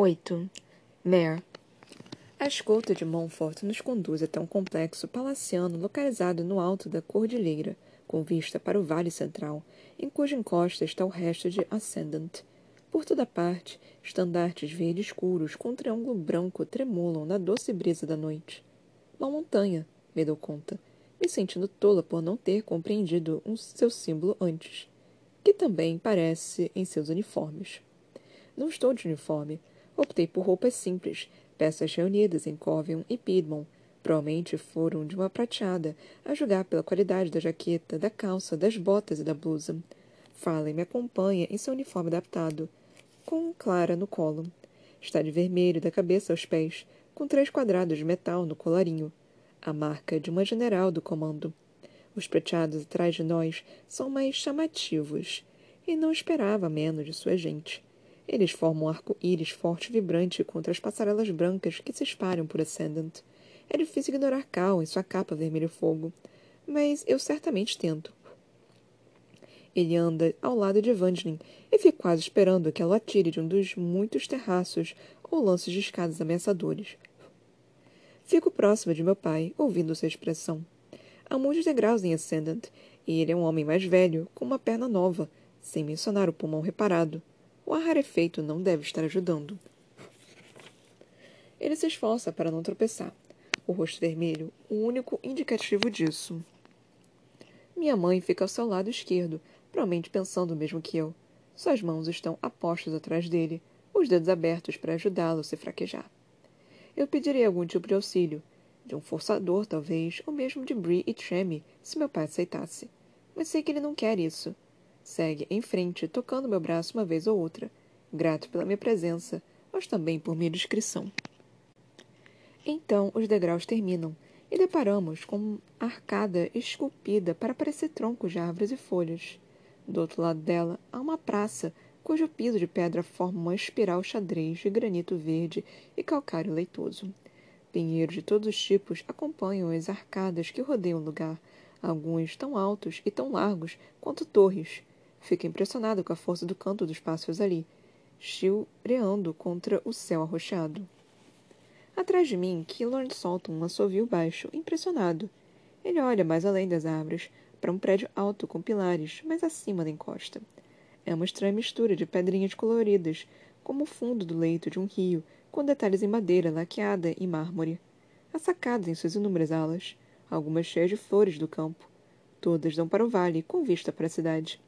8. Mare. A escolta de Montfort nos conduz até um complexo palaciano localizado no alto da cordilheira, com vista para o Vale Central, em cuja encosta está o resto de Ascendant. Por toda parte, estandartes verdes escuros com um triângulo branco tremulam na doce brisa da noite. Uma montanha, me dou conta, me sentindo tola por não ter compreendido um seu símbolo antes, que também parece em seus uniformes. Não estou de uniforme, Optei por roupas simples, peças reunidas em Covion e Piedmont. Provavelmente foram de uma prateada, a julgar pela qualidade da jaqueta, da calça, das botas e da blusa. Farley me acompanha em seu uniforme adaptado, com Clara no colo. Está de vermelho da cabeça aos pés, com três quadrados de metal no colarinho. A marca de uma general do comando. Os prateados atrás de nós são mais chamativos, e não esperava menos de sua gente. Eles formam um arco-íris forte e vibrante contra as passarelas brancas que se espalham por Ascendant. É difícil ignorar Cal em sua capa vermelho-fogo, mas eu certamente tento. Ele anda ao lado de Evangeline e fica quase esperando que ela atire de um dos muitos terraços ou lances de escadas ameaçadores. Fico próxima de meu pai, ouvindo sua expressão. Há muitos degraus em Ascendant, e ele é um homem mais velho, com uma perna nova, sem mencionar o pulmão reparado. O ar rarefeito não deve estar ajudando. Ele se esforça para não tropeçar. O rosto vermelho, o único indicativo disso. Minha mãe fica ao seu lado esquerdo, provavelmente pensando o mesmo que eu. Suas mãos estão apostas atrás dele, os dedos abertos para ajudá-lo a se fraquejar. Eu pedirei algum tipo de auxílio, de um forçador, talvez, ou mesmo de Brie e Tremmy, se meu pai aceitasse. Mas sei que ele não quer isso. Segue em frente, tocando meu braço uma vez ou outra, grato pela minha presença, mas também por minha discrição. Então os degraus terminam e deparamos com uma arcada esculpida para parecer troncos de árvores e folhas. Do outro lado dela há uma praça cujo piso de pedra forma uma espiral xadrez de granito verde e calcário leitoso. Pinheiros de todos os tipos acompanham as arcadas que rodeiam o lugar, alguns tão altos e tão largos quanto torres, Fica impressionado com a força do canto dos pássaros ali, chilreando contra o céu arroxeado. Atrás de mim, Killorn solta um assovio baixo, impressionado. Ele olha mais além das árvores, para um prédio alto com pilares, mais acima da encosta. É uma estranha mistura de pedrinhas coloridas, como o fundo do leito de um rio, com detalhes em madeira laqueada e mármore. Há sacadas em suas inúmeras alas, algumas cheias de flores do campo. Todas dão para o vale, com vista para a cidade.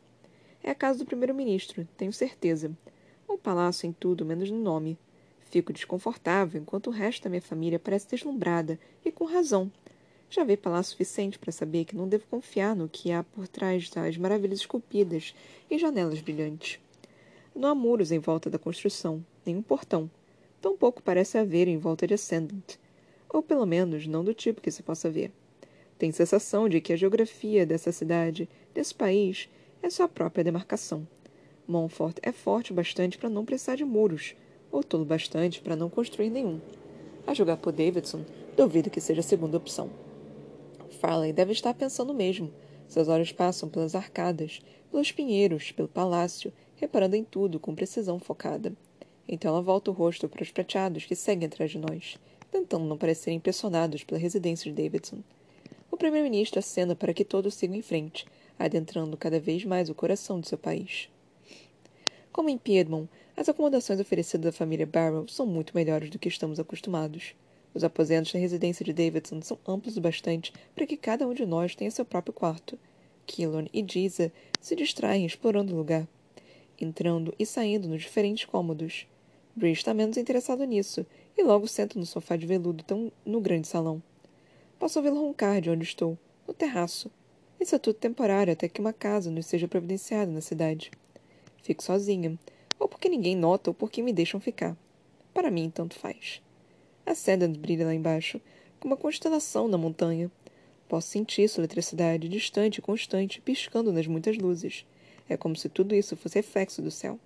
É a casa do primeiro-ministro, tenho certeza. Um palácio em tudo, menos no nome. Fico desconfortável enquanto o resto da minha família parece deslumbrada, e com razão. Já vi palácio suficiente para saber que não devo confiar no que há por trás das maravilhas esculpidas e janelas brilhantes. Não há muros em volta da construção, nem um portão. Tampouco parece haver em volta de Ascendant. Ou pelo menos não do tipo que se possa ver. Tenho sensação de que a geografia dessa cidade, desse país, é sua própria demarcação. Montfort é forte bastante para não precisar de muros, ou tolo bastante para não construir nenhum. A jogar por Davidson, duvido que seja a segunda opção. Farley deve estar pensando o mesmo. Seus olhos passam pelas arcadas, pelos pinheiros, pelo palácio, reparando em tudo com precisão focada. Então ela volta o rosto para os prateados que seguem atrás de nós, tentando não parecer impressionados pela residência de Davidson. O primeiro-ministro acena para que todos sigam em frente, adentrando cada vez mais o coração de seu país. Como em Piedmont, as acomodações oferecidas à família Barrow são muito melhores do que estamos acostumados. Os aposentos na residência de Davidson são amplos o bastante para que cada um de nós tenha seu próprio quarto. Killorn e Giza se distraem explorando o lugar, entrando e saindo nos diferentes cômodos. Bree está menos interessado nisso e logo senta no sofá de veludo tão no grande salão. Posso ouvi-lo roncar de onde estou, no terraço, isso é tudo temporário até que uma casa nos seja providenciada na cidade. Fico sozinha, ou porque ninguém nota ou porque me deixam ficar. Para mim, tanto faz. A seda brilha lá embaixo, como uma constelação na montanha. Posso sentir sua eletricidade, distante e constante, piscando nas muitas luzes. É como se tudo isso fosse reflexo do céu.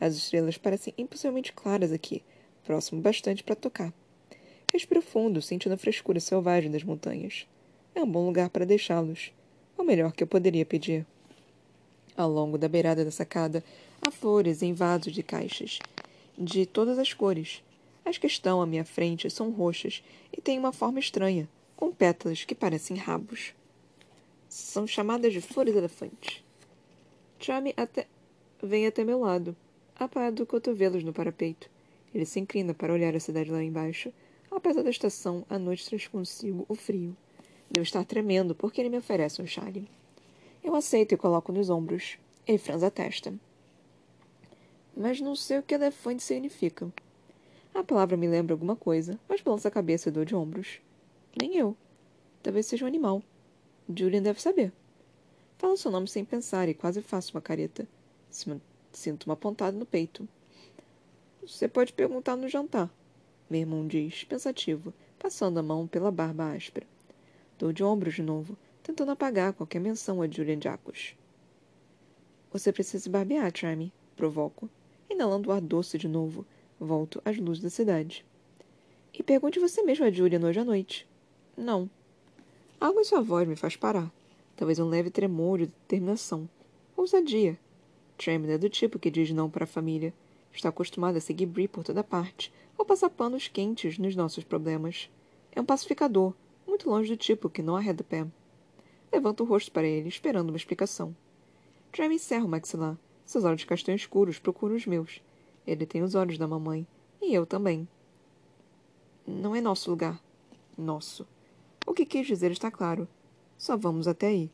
As estrelas parecem impossivelmente claras aqui, próximo bastante para tocar. Respiro fundo, sentindo a frescura selvagem das montanhas. É um bom lugar para deixá-los o melhor que eu poderia pedir. Ao longo da beirada da sacada há flores em vasos de caixas, de todas as cores. As que estão à minha frente são roxas e têm uma forma estranha, com pétalas que parecem rabos. São chamadas de flores elefantes. Chame até... vem até meu lado, apoiado cotovelos no parapeito. Ele se inclina para olhar a cidade lá embaixo. Apesar da estação, a noite traz consigo o frio. Devo estar tremendo porque ele me oferece um chale. Eu aceito e coloco nos ombros. Ele franza a testa. Mas não sei o que elefante significa. A palavra me lembra alguma coisa, mas balança a cabeça e dou de ombros. Nem eu. Talvez seja um animal. Julian deve saber. Falo seu nome sem pensar e quase faço uma careta. Sinto uma pontada no peito. Você pode perguntar no jantar, meu irmão diz, pensativo, passando a mão pela barba áspera. Dou de ombros de novo, tentando apagar qualquer menção a Julian Jacos. Você precisa se barbear, Charmy, provoco. Inalando o ar doce de novo, volto às luzes da cidade. E pergunte você mesmo a Julian hoje à noite. Não. Algo em sua voz me faz parar. Talvez um leve tremor de determinação. Ousadia. Tremor é do tipo que diz não para a família. Está acostumado a seguir Brie por toda parte, ou passar panos quentes nos nossos problemas. É um pacificador, muito longe do tipo que não arreda pé. Levanto o rosto para ele, esperando uma explicação. Trem encerra o maxilar. Seus olhos castanhos escuros procuram os meus. Ele tem os olhos da mamãe. E eu também. Não é nosso lugar. Nosso. O que quis dizer está claro. Só vamos até aí.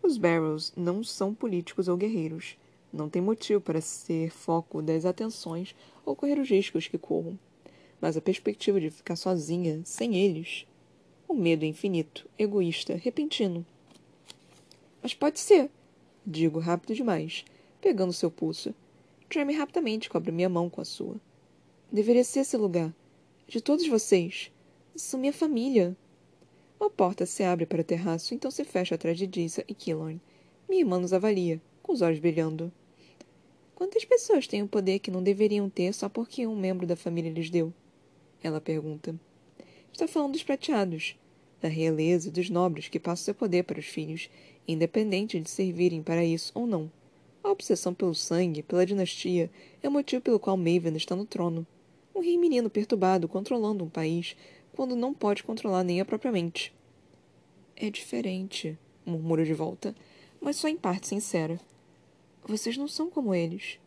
Os Barrows não são políticos ou guerreiros. Não tem motivo para ser foco das atenções ou correr os riscos que corram. Mas a perspectiva de ficar sozinha, sem eles. O medo infinito, egoísta, repentino. Mas pode ser, digo rápido demais, pegando seu pulso. Treme rapidamente cobre minha mão com a sua. Deveria ser esse lugar. De todos vocês. São minha família. Uma porta se abre para o terraço, então se fecha atrás de Dissa e Killorn. Minha irmã nos avalia, com os olhos brilhando. Quantas pessoas têm o poder que não deveriam ter só porque um membro da família lhes deu? Ela pergunta. Está falando dos prateados, da realeza e dos nobres que passam seu poder para os filhos, independente de servirem para isso ou não. A obsessão pelo sangue, pela dinastia, é o motivo pelo qual Maven está no trono. Um rei menino perturbado controlando um país quando não pode controlar nem a própria mente. É diferente, murmura de volta, mas só em parte sincera. Vocês não são como eles.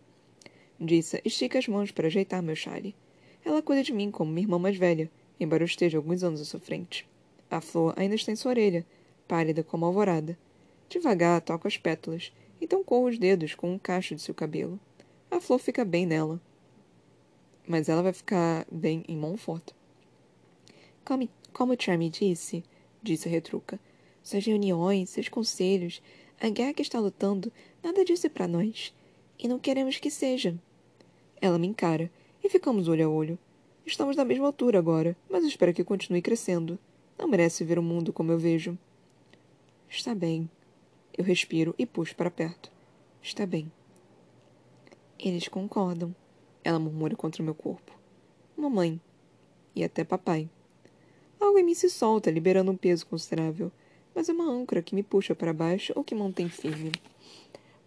Disse, estica as mãos para ajeitar meu chale. Ela cuida de mim como minha irmã mais velha, embora eu esteja alguns anos à sua frente. A flor ainda está em sua orelha, pálida como a alvorada. Devagar toco as pétalas, então corro os dedos com um cacho de seu cabelo. A flor fica bem nela. Mas ela vai ficar bem em Montfort. Como, como Charmy disse, disse a retruca, suas reuniões, seus conselhos, a guerra que está lutando, nada disso é para nós. E não queremos que seja. Ela me encara, e ficamos olho a olho. Estamos na mesma altura agora, mas espero que continue crescendo. Não merece ver o mundo como eu vejo. Está bem. Eu respiro e puxo para perto. Está bem. Eles concordam. Ela murmura contra o meu corpo. Mamãe. E até papai. Algo em mim se solta, liberando um peso considerável mas é uma âncora que me puxa para baixo ou que mantém firme.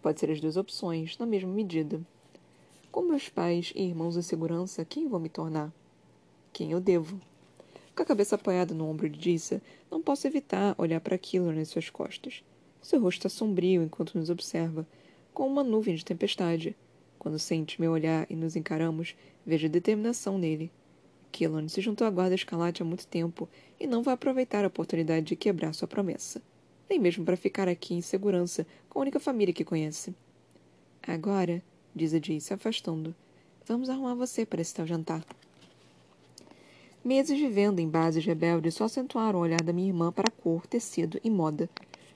Pode ser as duas opções, na mesma medida. Com meus pais e irmãos em segurança, quem vou me tornar? Quem eu devo? Com a cabeça apoiada no ombro de Dissa, não posso evitar olhar para aquilo nas suas costas. Seu rosto está sombrio enquanto nos observa, com uma nuvem de tempestade. Quando sente meu olhar e nos encaramos, vejo determinação nele. Killan se juntou à guarda escalate há muito tempo e não vai aproveitar a oportunidade de quebrar sua promessa. Nem mesmo para ficar aqui em segurança com a única família que conhece. Agora, diz a Jay, se afastando, vamos arrumar você para esse tal jantar. Meses vivendo em bases rebeldes só acentuaram o olhar da minha irmã para cor, tecido e moda.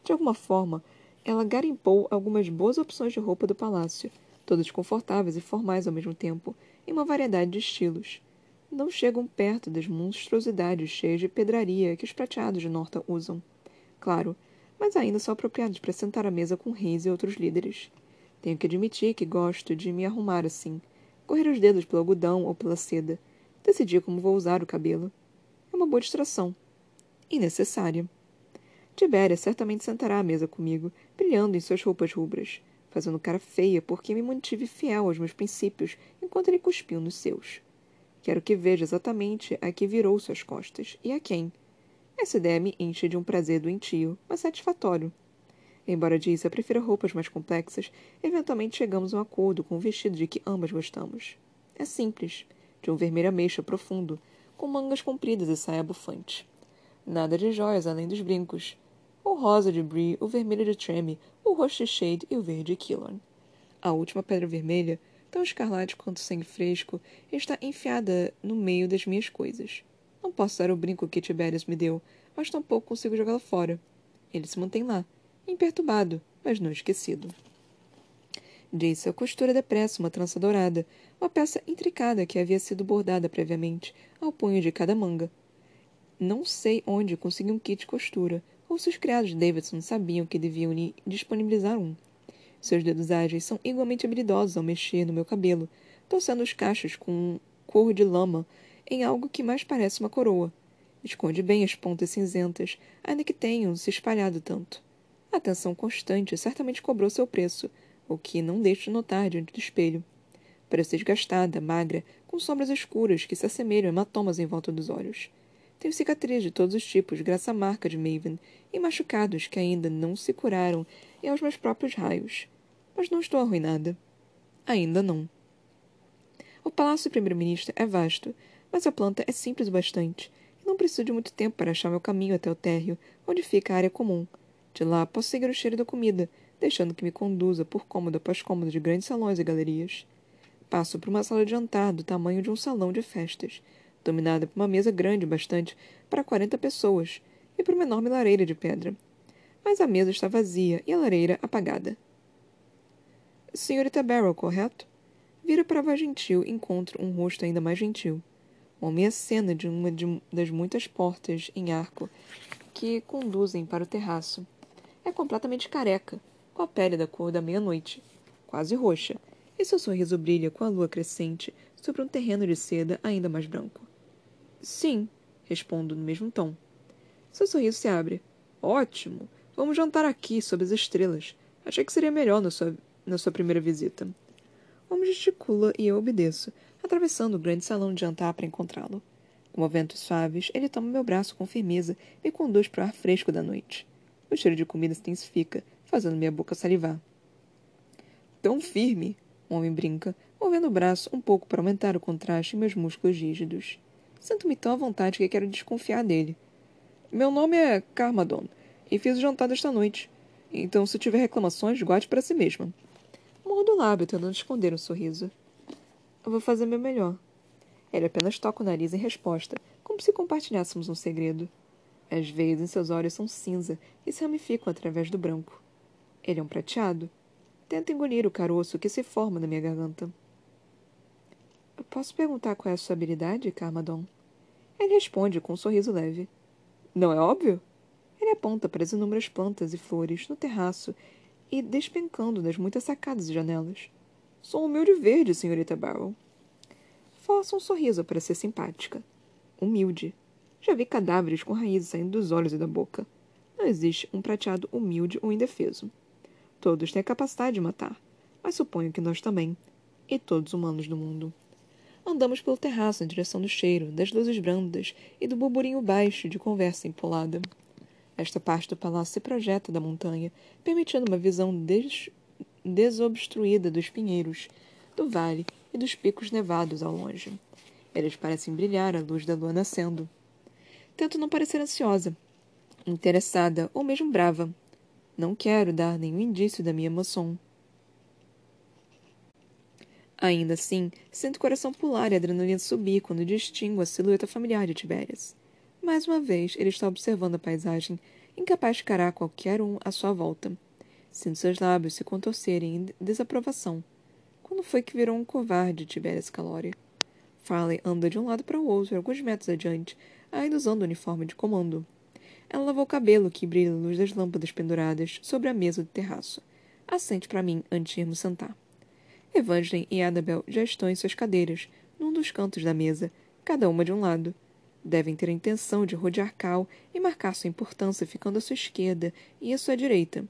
De alguma forma, ela garimpou algumas boas opções de roupa do palácio, todas confortáveis e formais ao mesmo tempo, em uma variedade de estilos não chegam perto das monstruosidades cheias de pedraria que os prateados de Norta usam. Claro, mas ainda são apropriados para sentar à mesa com reis e outros líderes. Tenho que admitir que gosto de me arrumar assim, correr os dedos pelo algodão ou pela seda, decidir como vou usar o cabelo. É uma boa distração. E necessária. Tibéria certamente sentará à mesa comigo, brilhando em suas roupas rubras, fazendo cara feia porque me mantive fiel aos meus princípios enquanto ele cuspiu nos seus. Quero que veja exatamente a que virou suas costas e a quem. Essa ideia me enche de um prazer doentio, mas satisfatório. Embora Jace prefira roupas mais complexas, eventualmente chegamos a um acordo com o vestido de que ambas gostamos. É simples, de um vermelho ameixa profundo, com mangas compridas e saia bufante. Nada de joias além dos brincos. O rosa de Brie, o vermelho de Treme, o roxo de Shade e o verde de Killorn. A última pedra vermelha, tão escarlate quanto sangue fresco, está enfiada no meio das minhas coisas. Não posso dar o brinco que Tiberius me deu, mas tampouco consigo jogá-lo fora. Ele se mantém lá, imperturbado, mas não esquecido. A costura depressa uma trança dourada, uma peça intricada que havia sido bordada previamente, ao punho de cada manga. Não sei onde consegui um kit de costura, ou se os criados de Davidson sabiam que deviam lhe disponibilizar um. Seus dedos ágeis são igualmente habilidosos ao mexer no meu cabelo, torcendo os cachos com um cor de lama em algo que mais parece uma coroa. Esconde bem as pontas cinzentas, ainda que tenham se espalhado tanto. A atenção constante certamente cobrou seu preço, o que não deixo de notar diante do espelho. Parece desgastada, magra, com sombras escuras que se assemelham a hematomas em volta dos olhos. Tenho cicatrizes de todos os tipos, graças à marca de Maven, e machucados que ainda não se curaram e aos meus próprios raios. Mas não estou arruinada. Ainda não. O palácio do primeiro-ministro é vasto, mas a planta é simples o bastante, e não preciso de muito tempo para achar meu caminho até o térreo, onde fica a área comum. De lá posso seguir o cheiro da comida, deixando que me conduza por cômodo após cômodo de grandes salões e galerias. Passo por uma sala de jantar do tamanho de um salão de festas, dominada por uma mesa grande bastante para quarenta pessoas e por uma enorme lareira de pedra. Mas a mesa está vazia e a lareira apagada. Senhorita Barrow, correto? Vira para a gentil e encontro um rosto ainda mais gentil. O homem acena de uma de, das muitas portas em arco que conduzem para o terraço. É completamente careca, com a pele da cor da meia-noite, quase roxa, e seu sorriso brilha com a lua crescente sobre um terreno de seda ainda mais branco. Sim, respondo no mesmo tom. Seu sorriso se abre. Ótimo! Vamos jantar aqui, sob as estrelas. Achei que seria melhor na sua, na sua primeira visita. O homem gesticula e eu obedeço, atravessando o grande salão de jantar para encontrá-lo. Com movimentos suaves, ele toma meu braço com firmeza e conduz para o ar fresco da noite. O cheiro de comida se intensifica, fazendo minha boca salivar. Tão firme, o homem brinca, movendo o braço um pouco para aumentar o contraste em meus músculos rígidos. Sinto-me tão à vontade que quero desconfiar dele. Meu nome é Carmadon, e fiz o jantar desta noite. Então, se tiver reclamações, guarde para si mesma. Mordo o lábio, tentando esconder um sorriso. Eu vou fazer meu melhor. Ele apenas toca o nariz em resposta, como se compartilhássemos um segredo. As veias em seus olhos são cinza e se ramificam através do branco. Ele é um prateado. Tenta engolir o caroço que se forma na minha garganta. Eu posso perguntar qual é a sua habilidade, Carmadon? Ele responde com um sorriso leve. Não é óbvio? Ele aponta para as inúmeras plantas e flores no terraço e despencando das muitas sacadas e janelas. Sou um humilde verde, senhorita Barrow. Força um sorriso para ser simpática. Humilde. Já vi cadáveres com raízes saindo dos olhos e da boca. Não existe um prateado humilde ou indefeso. Todos têm a capacidade de matar, mas suponho que nós também. E todos humanos do mundo. Andamos pelo terraço em direção do cheiro, das luzes brandas e do burburinho baixo de conversa empolada. Esta parte do palácio se projeta da montanha, permitindo uma visão des desobstruída dos pinheiros, do vale e dos picos nevados ao longe. Eles parecem brilhar à luz da lua nascendo. Tento não parecer ansiosa, interessada ou mesmo brava. Não quero dar nenhum indício da minha emoção. Ainda assim, sinto o coração pular e a adrenalina subir quando distingo a silhueta familiar de Tibérias. Mais uma vez, ele está observando a paisagem, incapaz de encarar qualquer um à sua volta. Sinto seus lábios se contorcerem em desaprovação. Quando foi que virou um covarde, Tiberias Calori? Farley anda de um lado para o outro, alguns metros adiante, ainda usando o uniforme de comando. Ela lavou o cabelo, que brilha à luz das lâmpadas penduradas sobre a mesa do terraço. Assente para mim antes de irmos sentar. Evangeline e Annabel já estão em suas cadeiras, num dos cantos da mesa, cada uma de um lado. Devem ter a intenção de rodear Cal e marcar sua importância ficando à sua esquerda e à sua direita.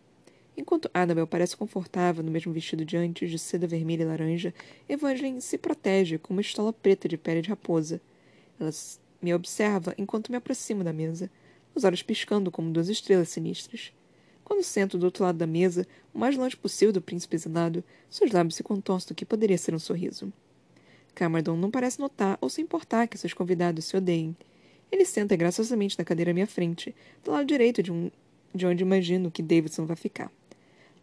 Enquanto Annabel parece confortável no mesmo vestido de antes, de seda vermelha e laranja, Evangeline se protege com uma estola preta de pele de raposa. Ela me observa enquanto me aproximo da mesa, os olhos piscando como duas estrelas sinistras. Quando sento do outro lado da mesa, o mais longe possível do príncipe exilado, seus lábios se contorcem do que poderia ser um sorriso. Cameron não parece notar ou se importar que seus convidados se odeiem. Ele senta graciosamente na cadeira à minha frente, do lado direito de, um, de onde imagino que Davidson vai ficar.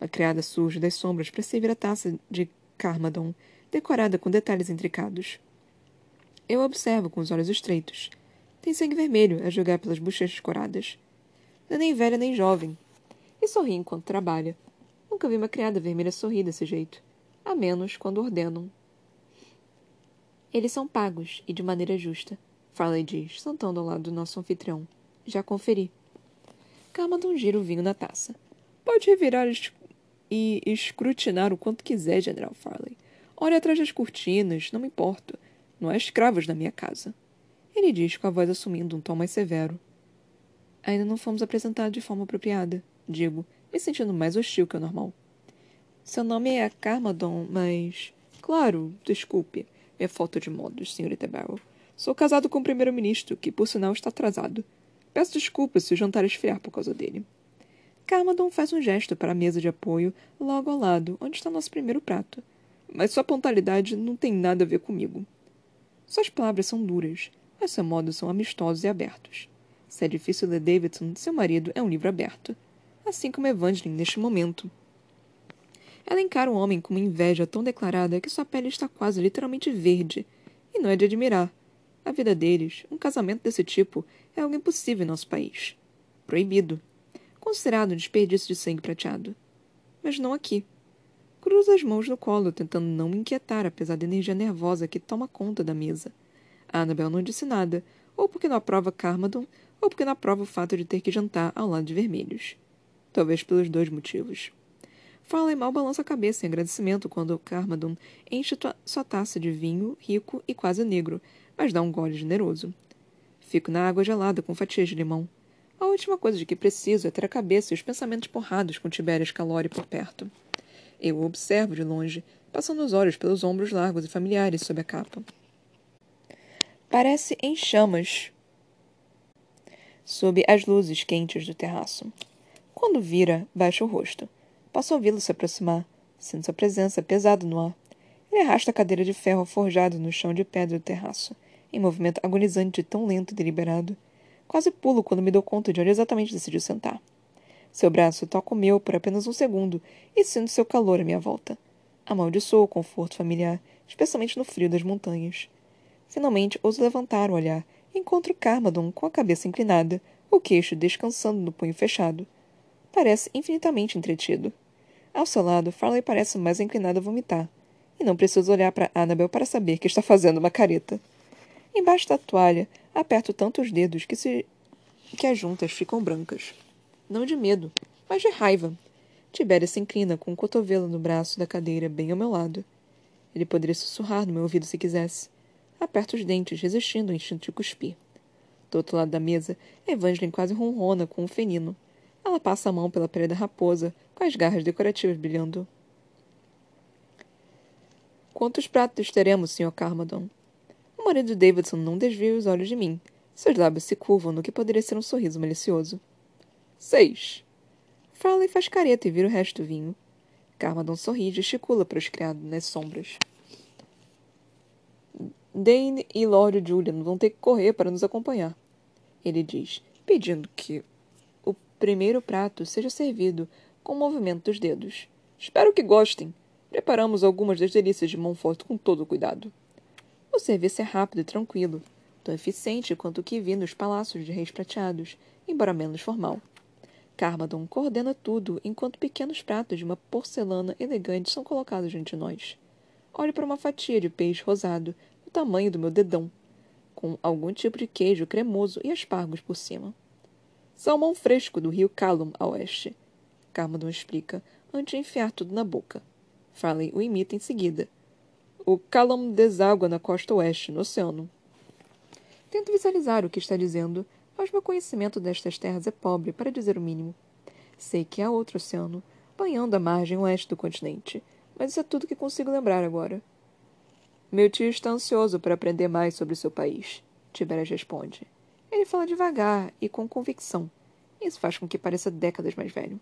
A criada surge das sombras para servir a taça de Carmadon, decorada com detalhes intricados. Eu observo com os olhos estreitos. Tem sangue vermelho a jogar pelas bochechas coradas. Não é nem velha nem jovem. E sorri enquanto trabalha. Nunca vi uma criada vermelha sorrir desse jeito. A menos quando ordenam. Eles são pagos, e de maneira justa, Farley diz, sentando ao lado do nosso anfitrião. Já conferi. Carmadon gira o vinho na taça. Pode revirar e escrutinar o quanto quiser, General Farley. Olhe atrás das cortinas, não me importo. Não há escravos na minha casa. Ele diz com a voz assumindo um tom mais severo. Ainda não fomos apresentados de forma apropriada, digo, me sentindo mais hostil que o normal. Seu nome é Carmadon, mas. Claro, desculpe. Minha falta de modos, senhorita Barrow. Sou casado com o primeiro-ministro, que por sinal está atrasado. Peço desculpas se o jantar esfriar por causa dele. Carmadon faz um gesto para a mesa de apoio, logo ao lado, onde está nosso primeiro prato. Mas sua pontualidade não tem nada a ver comigo. Suas palavras são duras, seus modos são amistosos e abertos. Se é difícil ler Davidson, seu marido é um livro aberto. Assim como Evangeline neste momento. Ela encara o homem com uma inveja tão declarada que sua pele está quase literalmente verde. E não é de admirar. A vida deles, um casamento desse tipo, é algo impossível em nosso país. Proibido considerado um desperdício de sangue prateado. Mas não aqui. Cruza as mãos no colo, tentando não me inquietar, apesar da energia nervosa que toma conta da mesa. Annabel não disse nada, ou porque não aprova Carmadon, ou porque não aprova o fato de ter que jantar ao lado de vermelhos. Talvez pelos dois motivos. Farley mal balança a cabeça em agradecimento quando Carmadon enche sua taça de vinho rico e quase negro, mas dá um gole generoso. Fico na água gelada com fatias de limão. A última coisa de que preciso é ter a cabeça e os pensamentos porrados com Tibérias Calori por perto. Eu o observo de longe, passando os olhos pelos ombros largos e familiares sob a capa. Parece em chamas sob as luzes quentes do terraço. Quando vira, baixa o rosto. Posso ouvi-lo se aproximar, sendo sua presença pesada no ar. Ele arrasta a cadeira de ferro forjado no chão de pedra do terraço, em movimento agonizante tão lento e deliberado Quase pulo quando me dou conta de onde exatamente decidiu sentar. Seu braço toca o meu por apenas um segundo e sinto seu calor à minha volta. Amaldiçoo o conforto familiar, especialmente no frio das montanhas. Finalmente ouso levantar o olhar encontro Carmadon com a cabeça inclinada, o queixo descansando no punho fechado. Parece infinitamente entretido. Ao seu lado, Farley parece mais inclinado a vomitar, e não preciso olhar para Annabel para saber que está fazendo uma careta. Embaixo da toalha, aperto tanto os dedos que, se... que as juntas ficam brancas. Não de medo, mas de raiva. Tibéria se inclina com o um cotovelo no braço da cadeira bem ao meu lado. Ele poderia sussurrar no meu ouvido se quisesse. Aperto os dentes, resistindo ao instinto de cuspir. Do outro lado da mesa, Evangeline quase ronrona com um fenino. Ela passa a mão pela pele da raposa, com as garras decorativas brilhando. Quantos pratos teremos, Sr. Carmadon? O marido Davidson não desvia os olhos de mim. Seus lábios se curvam no que poderia ser um sorriso malicioso. Seis. Farley faz careta e vira o resto do vinho. Carmadon sorri e gesticula para os criados nas sombras. Dane e Lord Julian vão ter que correr para nos acompanhar. Ele diz, pedindo que o primeiro prato seja servido com o movimento dos dedos. Espero que gostem. Preparamos algumas das delícias de Montfort com todo cuidado. O serviço é rápido e tranquilo, tão eficiente quanto o que vi nos palácios de reis prateados, embora menos formal. Carmadon coordena tudo enquanto pequenos pratos de uma porcelana elegante são colocados diante de nós. Olho para uma fatia de peixe rosado, do tamanho do meu dedão, com algum tipo de queijo cremoso e aspargos por cima. Salmão fresco do rio Calum a oeste. Carmadon explica, antes de enfiar tudo na boca. Farley o imita em seguida, o Callum deságua na costa oeste, no oceano. Tento visualizar o que está dizendo, mas meu conhecimento destas terras é pobre, para dizer o mínimo. Sei que há outro oceano, banhando a margem oeste do continente, mas isso é tudo que consigo lembrar agora. Meu tio está ansioso para aprender mais sobre seu país, Tiberias responde. Ele fala devagar e com convicção. Isso faz com que pareça décadas mais velho.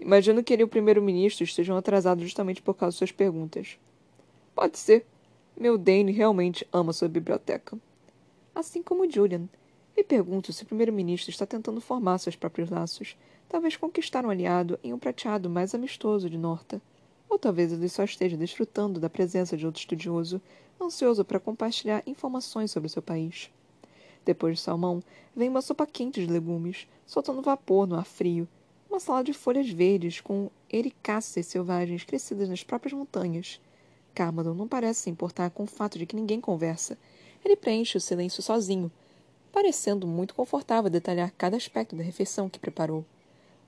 Imagino que ele e o primeiro-ministro estejam atrasados justamente por causa de suas perguntas. Pode ser. Meu Dane realmente ama sua biblioteca. Assim como Julian. Me pergunto se o primeiro-ministro está tentando formar seus próprios laços, talvez conquistar um aliado em um prateado mais amistoso de Norta. Ou talvez ele só esteja desfrutando da presença de outro estudioso, ansioso para compartilhar informações sobre seu país. Depois de salmão, vem uma sopa quente de legumes, soltando vapor no ar frio, uma salada de folhas verdes com ericáceas selvagens crescidas nas próprias montanhas. Carmadon não parece se importar com o fato de que ninguém conversa. Ele preenche o silêncio sozinho, parecendo muito confortável detalhar cada aspecto da refeição que preparou.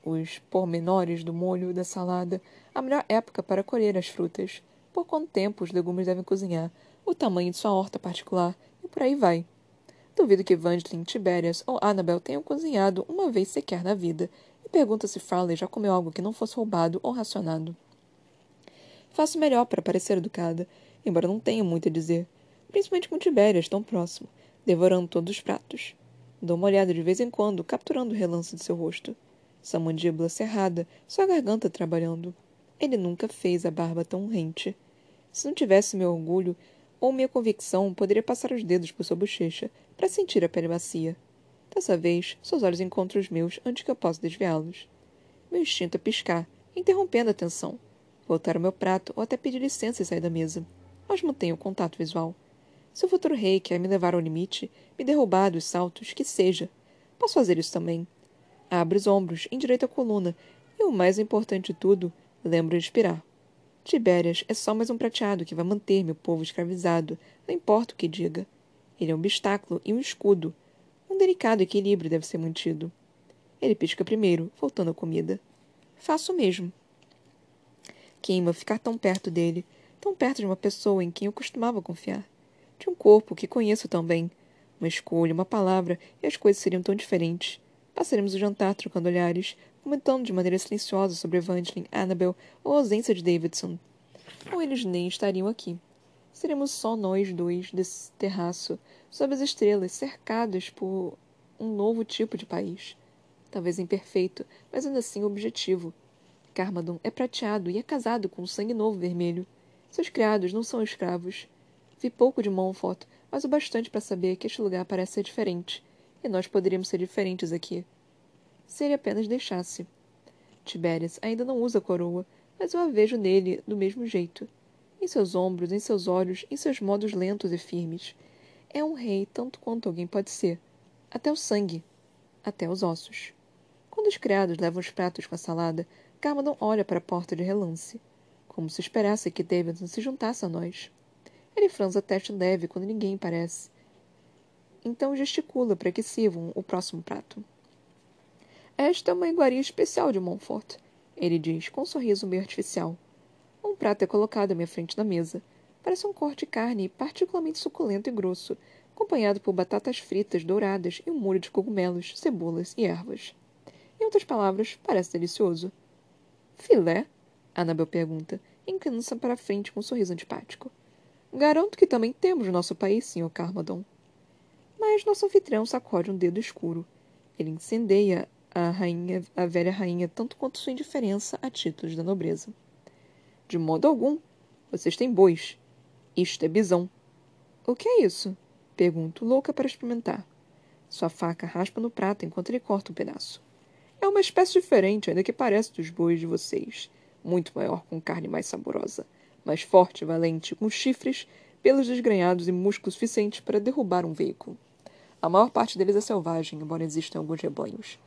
Os pormenores do molho da salada, a melhor época para colher as frutas, por quanto tempo os legumes devem cozinhar, o tamanho de sua horta particular, e por aí vai. Duvido que Evangeline, Tiberias ou Annabel tenham cozinhado uma vez sequer na vida, e pergunta se Farley já comeu algo que não fosse roubado ou racionado. Faço melhor para parecer educada, embora não tenha muito a dizer, principalmente com Tiberias tão próximo, devorando todos os pratos. Dou uma olhada de vez em quando, capturando o relance de seu rosto. Sua mandíbula cerrada, sua garganta trabalhando. Ele nunca fez a barba tão rente. Se não tivesse meu orgulho ou minha convicção, poderia passar os dedos por sua bochecha para sentir a pele macia. Dessa vez, seus olhos encontram os meus antes que eu possa desviá-los. Meu instinto é piscar, interrompendo a atenção. Voltar ao meu prato ou até pedir licença e sair da mesa. Mas mantenho contato visual. Se o futuro rei quer me levar ao limite, me derrubar dos saltos, que seja. Posso fazer isso também. Abro os ombros, endireito a coluna, e o mais importante de tudo, lembro de respirar. Tibérias é só mais um prateado que vai manter meu povo escravizado, não importa o que diga. Ele é um obstáculo e um escudo. Um delicado equilíbrio deve ser mantido. Ele pisca primeiro, voltando à comida. Faço o mesmo. Queima ficar tão perto dele, tão perto de uma pessoa em quem eu costumava confiar de um corpo que conheço tão bem. Uma escolha, uma palavra, e as coisas seriam tão diferentes. Passaremos o jantar trocando olhares, comentando de maneira silenciosa sobre Evangeline, Annabel ou a ausência de Davidson. Ou eles nem estariam aqui. Seremos só nós dois desse terraço, sob as estrelas, cercados por um novo tipo de país. Talvez imperfeito, mas ainda assim objetivo. Carmadon é prateado e é casado com um sangue novo vermelho. Seus criados não são escravos. Vi pouco de Montfort, mas o bastante para saber que este lugar parece ser diferente, e nós poderíamos ser diferentes aqui. Se ele apenas deixasse. Tibérias ainda não usa coroa, mas eu a vejo nele do mesmo jeito. Em seus ombros, em seus olhos, em seus modos lentos e firmes. É um rei tanto quanto alguém pode ser. Até o sangue. Até os ossos. Quando os criados levam os pratos com a salada, Carmadon olha para a porta de relance, como se esperasse que Davidson se juntasse a nós. Ele franza a testa leve quando ninguém parece. Então gesticula para que sirvam o próximo prato. Esta é uma iguaria especial de Montfort, ele diz, com um sorriso meio artificial. Um prato é colocado à minha frente na mesa. Parece um corte de carne particularmente suculento e grosso, acompanhado por batatas fritas douradas e um molho de cogumelos, cebolas e ervas. Em outras palavras, parece delicioso. Filé? Annabel pergunta, inclinando-se para a frente com um sorriso antipático. Garanto que também temos no nosso país, Sr. Carmadon. Mas nosso anfitrião sacode um dedo escuro. Ele incendeia a rainha, a velha rainha, tanto quanto sua indiferença a títulos da nobreza. De modo algum. Vocês têm bois. Isto é bisão. O que é isso? Pergunto, louca para experimentar. Sua faca raspa no prato enquanto ele corta um pedaço. É uma espécie diferente, ainda que pareça dos bois de vocês. Muito maior, com carne mais saborosa mais forte valente, com chifres, pelos desgrenhados e músculos suficientes para derrubar um veículo. A maior parte deles é selvagem, embora existam alguns rebanhos.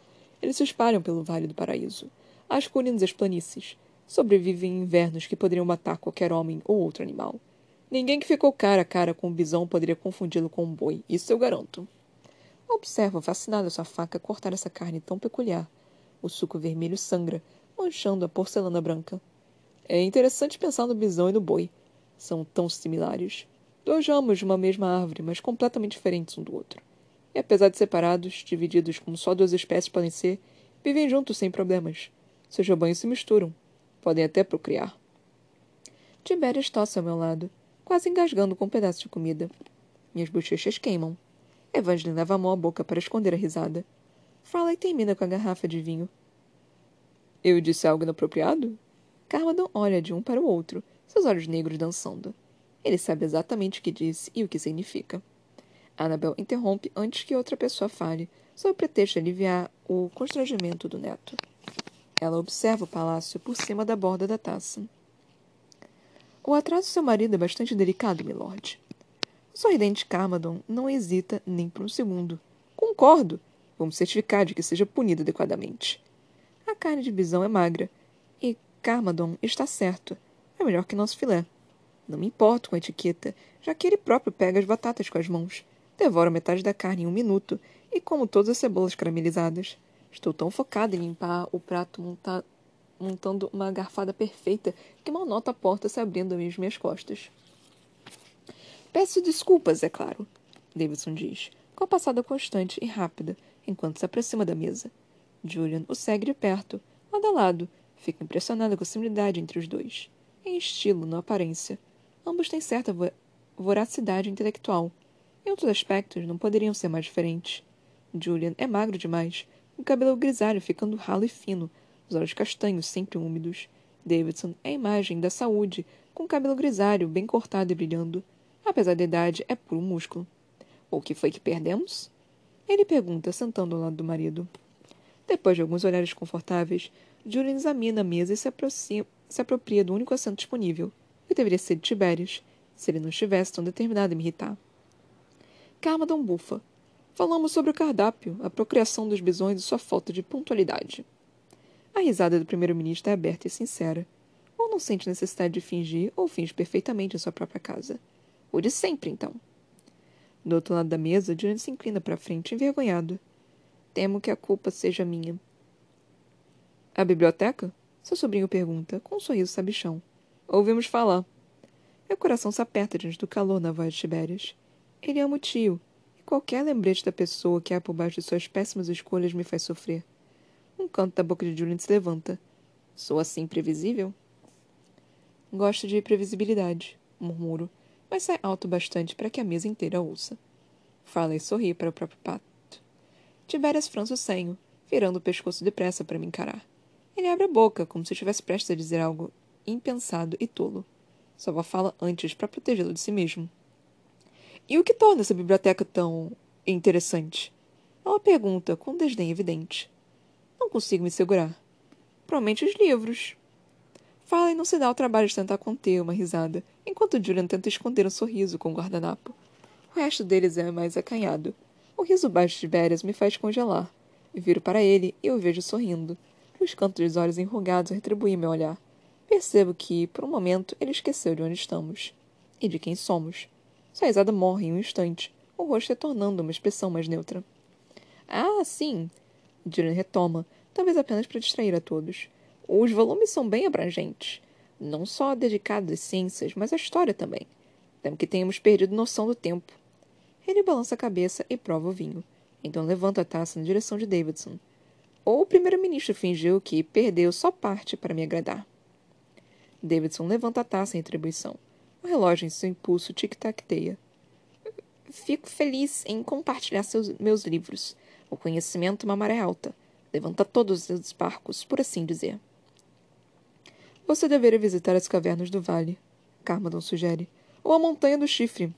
Eles se espalham pelo Vale do Paraíso, as colinas e as planícies. Sobrevivem em invernos que poderiam matar qualquer homem ou outro animal. Ninguém que ficou cara a cara com um bisão poderia confundi-lo com um boi, isso eu garanto. Observo, fascinado sua faca cortar essa carne tão peculiar. O suco vermelho sangra, manchando a porcelana branca. É interessante pensar no bisão e no boi. São tão similares. Dois ramos de uma mesma árvore, mas completamente diferentes um do outro. E apesar de separados, divididos como só duas espécies podem ser, vivem juntos sem problemas. Seus rebanhos se misturam. Podem até procriar. Tibérias tosse ao meu lado, quase engasgando com um pedaço de comida. Minhas bochechas queimam. Evangeline leva a mão à boca para esconder a risada. Fala e termina com a garrafa de vinho. Eu disse algo inapropriado? Carmadon olha de um para o outro, seus olhos negros dançando. Ele sabe exatamente o que disse e o que significa. Annabel interrompe antes que outra pessoa fale, sob pretexto de aliviar o constrangimento do neto. Ela observa o palácio por cima da borda da taça. O atraso de seu marido é bastante delicado, milord. O sorridente Carmadon não hesita nem por um segundo. Concordo. Vamos certificar de que seja punido adequadamente. A carne de bisão é magra. E Carmadon está certo. É melhor que nosso filé. Não me importo com a etiqueta, já que ele próprio pega as batatas com as mãos. Devoro metade da carne em um minuto e como todas as cebolas caramelizadas. Estou tão focada em limpar o prato monta montando uma garfada perfeita que mal noto a porta se abrindo às minhas costas. Peço desculpas, é claro, Davidson diz, com a passada constante e rápida, enquanto se aproxima da mesa. Julian o segue de perto, lado a lado, fica impressionado com a similaridade entre os dois. Em estilo, não aparência. Ambos têm certa vo voracidade intelectual. Em outros aspectos, não poderiam ser mais diferentes. Julian é magro demais, o cabelo grisalho ficando ralo e fino, os olhos castanhos sempre úmidos. Davidson é a imagem da saúde, com o cabelo grisalho, bem cortado e brilhando. Apesar da idade, é puro músculo. O que foi que perdemos? Ele pergunta, sentando ao lado do marido. Depois de alguns olhares confortáveis, Julian examina a mesa e se, se apropria do único assento disponível, que deveria ser de Tibérias, se ele não estivesse tão determinado em me irritar. Carmadon bufa, Falamos sobre o cardápio, a procriação dos bisões e sua falta de pontualidade. A risada do primeiro-ministro é aberta e sincera. Ou não sente necessidade de fingir, ou finge perfeitamente em sua própria casa. O de sempre, então. Do outro lado da mesa, Julian se inclina para frente, envergonhado. Temo que a culpa seja minha. A biblioteca? Seu sobrinho pergunta, com um sorriso sabichão. Ouvimos falar. Meu coração se aperta diante do calor na voz de Tibérias. Ele ama o tio, Qualquer lembrete da pessoa que há por baixo de suas péssimas escolhas me faz sofrer. Um canto da boca de Julian se levanta. Sou assim previsível? Gosto de previsibilidade, murmuro, mas sai alto bastante para que a mesa inteira ouça. Fala e sorri para o próprio pato. Tibérias frança o senho, virando o pescoço depressa para me encarar. Ele abre a boca, como se estivesse prestes a dizer algo impensado e tolo. Só fala antes para protegê-lo de si mesmo. E o que torna essa biblioteca tão interessante? Ela pergunta, com desdém evidente. Não consigo me segurar. Provavelmente os livros. Fala e não se dá o trabalho de tentar conter uma risada, enquanto Julian tenta esconder um sorriso com o guardanapo. O resto deles é mais acanhado. O riso baixo de Beres me faz congelar. Eu viro para ele e o vejo sorrindo. Os cantos dos olhos enrugados retribuem meu olhar. Percebo que, por um momento, ele esqueceu de onde estamos. E de quem somos. Sua risada morre em um instante, o rosto retornando uma expressão mais neutra. Ah, sim! Dylan retoma, talvez apenas para distrair a todos. Os volumes são bem abrangentes. Não só dedicados às ciências, mas à história também. Temo que tenhamos perdido noção do tempo. Ele balança a cabeça e prova o vinho. Então levanta a taça na direção de Davidson. Ou o primeiro-ministro fingiu que perdeu só parte para me agradar. Davidson levanta a taça em atribuição. O relógio em seu impulso tic-tac-teia. Fico feliz em compartilhar seus, meus livros. O conhecimento é uma maré alta. Levanta todos os barcos, por assim dizer. Você deveria visitar as cavernas do vale, Carmadon sugere. Ou a montanha do chifre.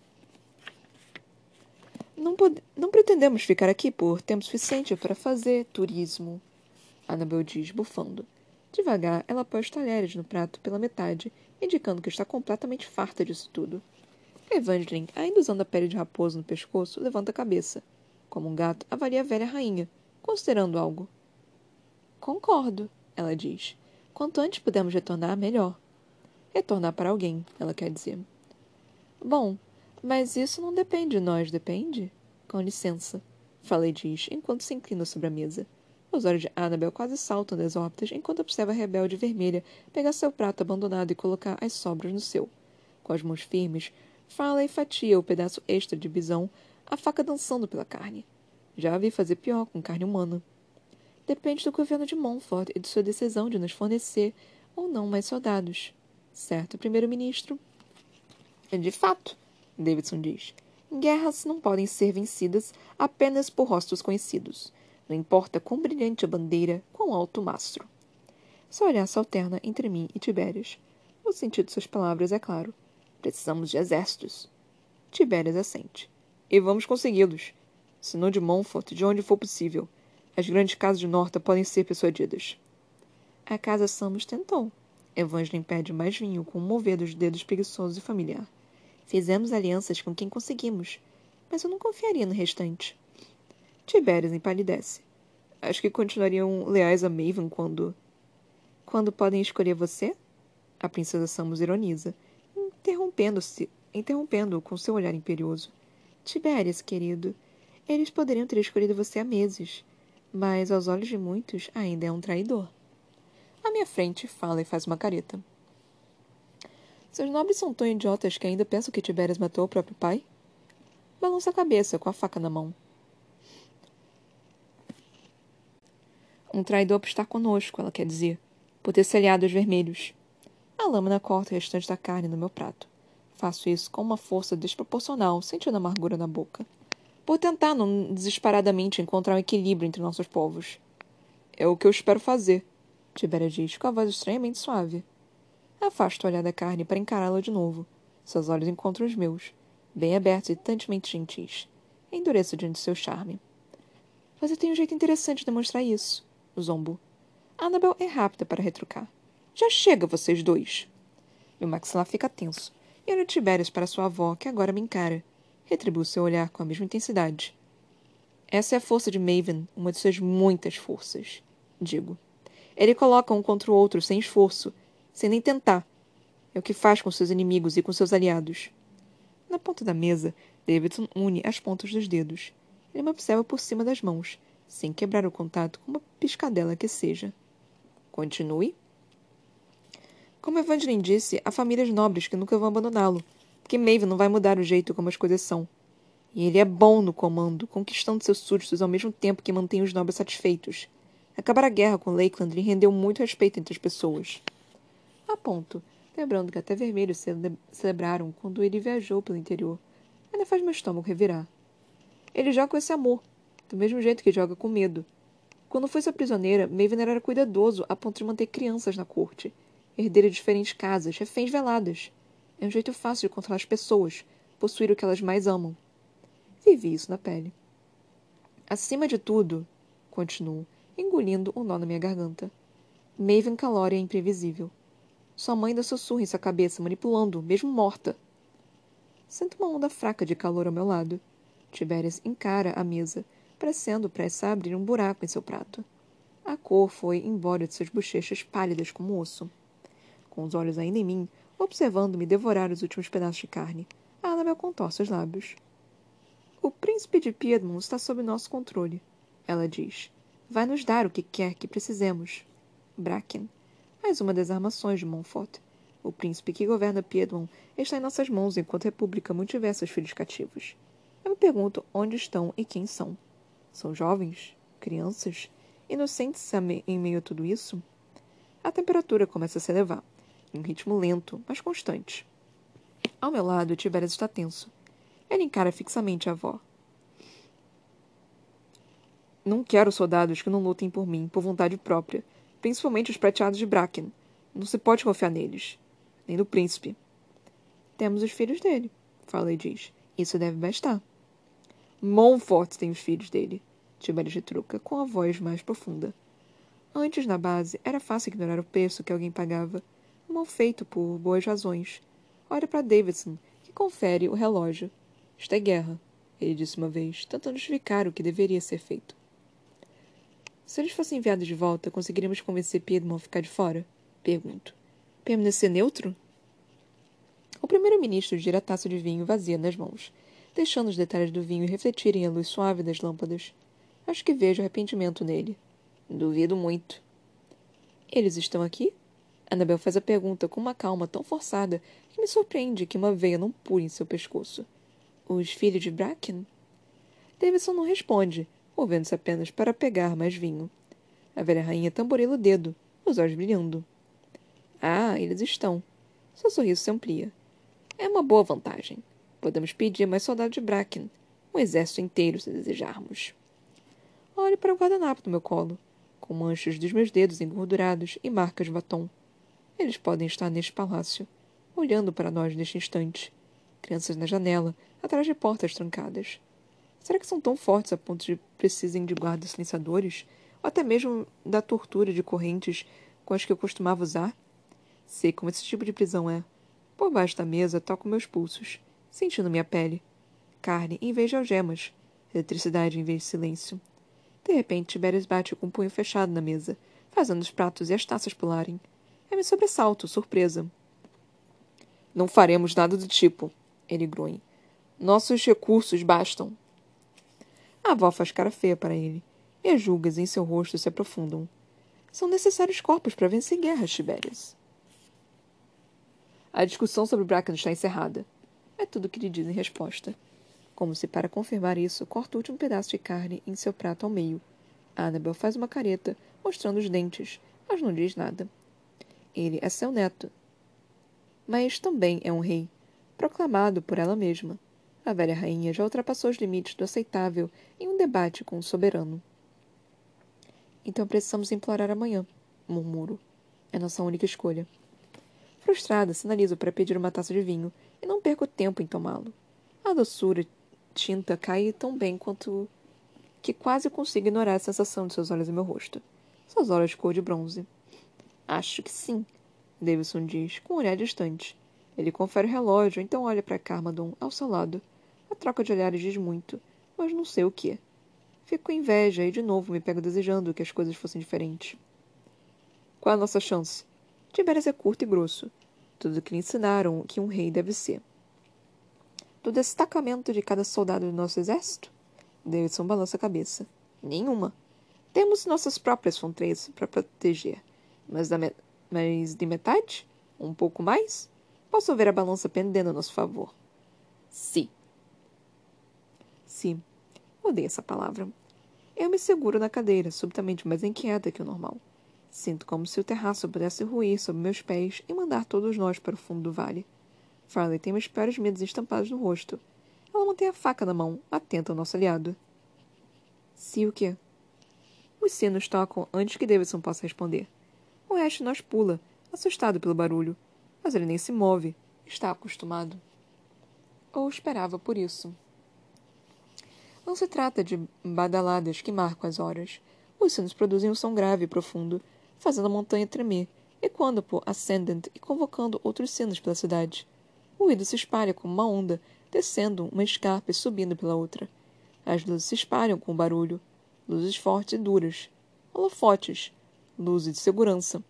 Não, não pretendemos ficar aqui por tempo suficiente para fazer turismo, Annabel diz, bufando. Devagar, ela põe os talheres no prato pela metade indicando que está completamente farta disso tudo. Evangeline, ainda usando a pele de raposo no pescoço, levanta a cabeça. Como um gato, avalia a velha rainha, considerando algo. Concordo, ela diz. Quanto antes pudermos retornar, melhor. Retornar para alguém, ela quer dizer. Bom, mas isso não depende de nós, depende? Com licença, Falei diz, enquanto se inclina sobre a mesa. Os olhos de Annabel quase saltam das órbitas enquanto observa a rebelde vermelha pegar seu prato abandonado e colocar as sobras no seu. Com as mãos firmes, fala e fatia o pedaço extra de bisão, a faca dançando pela carne. Já a vi fazer pior com carne humana. Depende do governo de Montfort e de sua decisão de nos fornecer ou não mais soldados. Certo, primeiro-ministro? De fato, Davidson diz. Guerras não podem ser vencidas apenas por rostos conhecidos. Não importa quão brilhante a bandeira, quão alto o mastro. Seu olhar se alterna entre mim e Tibérias. O sentido de suas palavras é claro. Precisamos de exércitos. Tibérias assente. E vamos consegui-los. Se não de Montfort, de onde for possível. As grandes casas de Norta podem ser persuadidas. A casa Samos tentou. Evangeline pede mais vinho com um mover dos dedos preguiçoso e familiar. Fizemos alianças com quem conseguimos, mas eu não confiaria no restante. Tibérias empalidece. Acho que continuariam leais a Maven quando. Quando podem escolher você? A princesa Samus ironiza, interrompendo-se, interrompendo-o com seu olhar imperioso. Tibérias, querido, eles poderiam ter escolhido você há meses, mas aos olhos de muitos ainda é um traidor. À minha frente, fala e faz uma careta. Seus nobres são tão idiotas que ainda pensam que Tibérias matou o próprio pai? Balança a cabeça, com a faca na mão. Um traidor por estar conosco, ela quer dizer, por ter se aliado aos vermelhos. A lâmina corta o restante da carne no meu prato. Faço isso com uma força desproporcional, sentindo amargura na boca. Por tentar não desesperadamente encontrar um equilíbrio entre nossos povos. É o que eu espero fazer, Tibéria diz, com a voz estranhamente suave. Afasto o olhar da carne para encará-la de novo. Seus olhos encontram os meus, bem abertos e tantemente gentis. Endureço diante de seu charme. Você tem um jeito interessante de demonstrar isso, zombo. Annabel é rápida para retrucar. Já chega, vocês dois. Meu maxilar fica tenso. E olho Tibérias para sua avó, que agora me encara. Retribuo seu olhar com a mesma intensidade. Essa é a força de Maven, uma de suas muitas forças. Digo. Ele coloca um contra o outro sem esforço, sem nem tentar. É o que faz com seus inimigos e com seus aliados. Na ponta da mesa, Davidson une as pontas dos dedos. Ele me observa por cima das mãos, sem quebrar o contato com uma piscadela que seja. Continue. Como Evangeline disse, há famílias nobres que nunca vão abandoná-lo, porque Maeve não vai mudar o jeito como as coisas são. E ele é bom no comando, conquistando seus súditos ao mesmo tempo que mantém os nobres satisfeitos. Acabar a guerra com Lakeland lhe rendeu muito respeito entre as pessoas a ponto, lembrando que até vermelhos cele celebraram quando ele viajou pelo interior. Ainda faz meu estômago revirar. Ele joga com esse amor, do mesmo jeito que joga com medo. Quando foi sua prisioneira, Maven era cuidadoso a ponto de manter crianças na corte, herdeira de diferentes casas, reféns veladas. É um jeito fácil de controlar as pessoas, possuir o que elas mais amam. Vivi isso na pele. Acima de tudo, continuo, engolindo um nó na minha garganta. Maven Calória é imprevisível. Sua mãe ainda sussurra em sua cabeça, manipulando, mesmo morta. Sinto uma onda fraca de calor ao meu lado. Tibérias encara a mesa, parecendo prestes a abrir um buraco em seu prato. A cor foi embora de suas bochechas pálidas como osso. Com os olhos ainda em mim, observando-me devorar os últimos pedaços de carne, Annabel contorce os lábios. O príncipe de Piedmont está sob nosso controle, ela diz. Vai nos dar o que quer que precisemos. Bracken mais uma das armações de Montfort. O príncipe que governa Piedmont está em nossas mãos enquanto a República mantiver seus filhos cativos. Eu me pergunto onde estão e quem são. São jovens? Crianças? Inocentes em meio a tudo isso? A temperatura começa a se elevar, em um ritmo lento, mas constante. Ao meu lado, Tiberias está tenso. Ele encara fixamente a avó. Não quero soldados que não lutem por mim, por vontade própria, principalmente os prateados de Bracken. Não se pode confiar neles, nem no príncipe. Temos os filhos dele, fala e diz. Isso deve bastar. Montfort tem os filhos dele, Tiberias retruca, com a voz mais profunda. Antes, na base, era fácil ignorar o preço que alguém pagava, mal feito por boas razões. Olha para Davidson, que confere o relógio. Isto é guerra, ele disse uma vez, tentando justificar o que deveria ser feito. Se eles fossem enviados de volta, conseguiríamos convencer Piedmont a ficar de fora? Pergunto. Permanecer neutro? O primeiro-ministro gira a taça de vinho vazia nas mãos, deixando os detalhes do vinho refletirem a luz suave das lâmpadas. Acho que vejo arrependimento nele. Duvido muito. Eles estão aqui? Annabel faz a pergunta com uma calma tão forçada que me surpreende que uma veia não pule em seu pescoço. Os filhos de Bracken? Davidson não responde, movendo-se apenas para pegar mais vinho. A velha rainha tamborila o dedo, os olhos brilhando. Ah, eles estão. Seu sorriso se amplia. É uma boa vantagem. Podemos pedir mais soldados de Bracken. Um exército inteiro, se desejarmos. Olho para o guardanapo do meu colo, com manchas dos meus dedos engordurados e marcas de batom. Eles podem estar neste palácio, olhando para nós neste instante. Crianças na janela, atrás de portas trancadas. Será que são tão fortes a ponto de precisem de guardas silenciadores? Ou até mesmo da tortura de correntes com as que eu costumava usar? Sei como esse tipo de prisão é. Por baixo da mesa, toco meus pulsos, sentindo minha pele. Carne em vez de algemas. Eletricidade em vez de silêncio. De repente, Tiberius bate com o punho fechado na mesa, fazendo os pratos e as taças pularem. Eu me sobressalto, surpresa. Não faremos nada do tipo, ele grunhe. Nossos recursos bastam. A avó faz cara feia para ele, e as julgas em seu rosto se aprofundam. São necessários corpos para vencer guerras, Tiberius. A discussão sobre Bracken está encerrada. É tudo o que lhe diz em resposta. Como se para confirmar isso, corta o último pedaço de carne em seu prato ao meio. Annabel faz uma careta, mostrando os dentes, mas não diz nada. Ele é seu neto. Mas também é um rei, proclamado por ela mesma. A velha rainha já ultrapassou os limites do aceitável em um debate com o soberano. Então precisamos implorar amanhã, murmuro. É nossa única escolha. Frustrada, sinalizo para pedir uma taça de vinho e não perco tempo em tomá-lo. A doçura tinta cai tão bem quanto que quase consigo ignorar a sensação de seus olhos em meu rosto. Suas olhos de cor de bronze. Acho que sim, Davidson diz, com um olhar distante. Ele confere o relógio, então olha para Carmadon ao seu lado. A troca de olhares diz muito, mas não sei o que. Fico com inveja e de novo me pego desejando que as coisas fossem diferentes. Qual é a nossa chance? Tiberias é curto e grosso. Tudo que lhe ensinaram que um rei deve ser. Do destacamento de cada soldado do nosso exército? Davidson balança a cabeça. Nenhuma. Temos nossas próprias fronteiras para proteger. Mas, da me... mas de metade? Um pouco mais? Posso ver a balança pendendo a nosso favor. Sim. Sim. Odeio essa palavra. Eu me seguro na cadeira, subitamente mais inquieta que o normal. Sinto como se o terraço pudesse ruir sob meus pés e mandar todos nós para o fundo do vale. Farley tem meus piores medos estampados no rosto. Ela mantém a faca na mão, atenta ao nosso aliado. Se o quê? Os sinos tocam antes que Davidson possa responder. O resto nós pula, assustado pelo barulho. Mas ele nem se move. Está acostumado. Ou esperava por isso. Não se trata de badaladas que marcam as horas. Os sinos produzem um som grave e profundo, fazendo a montanha tremer, ecoando por Ascendant e convocando outros sinos pela cidade. O ruído se espalha como uma onda, descendo uma escarpa e subindo pela outra. As luzes se espalham com o barulho. Luzes fortes e duras. Holofotes. Luzes de segurança.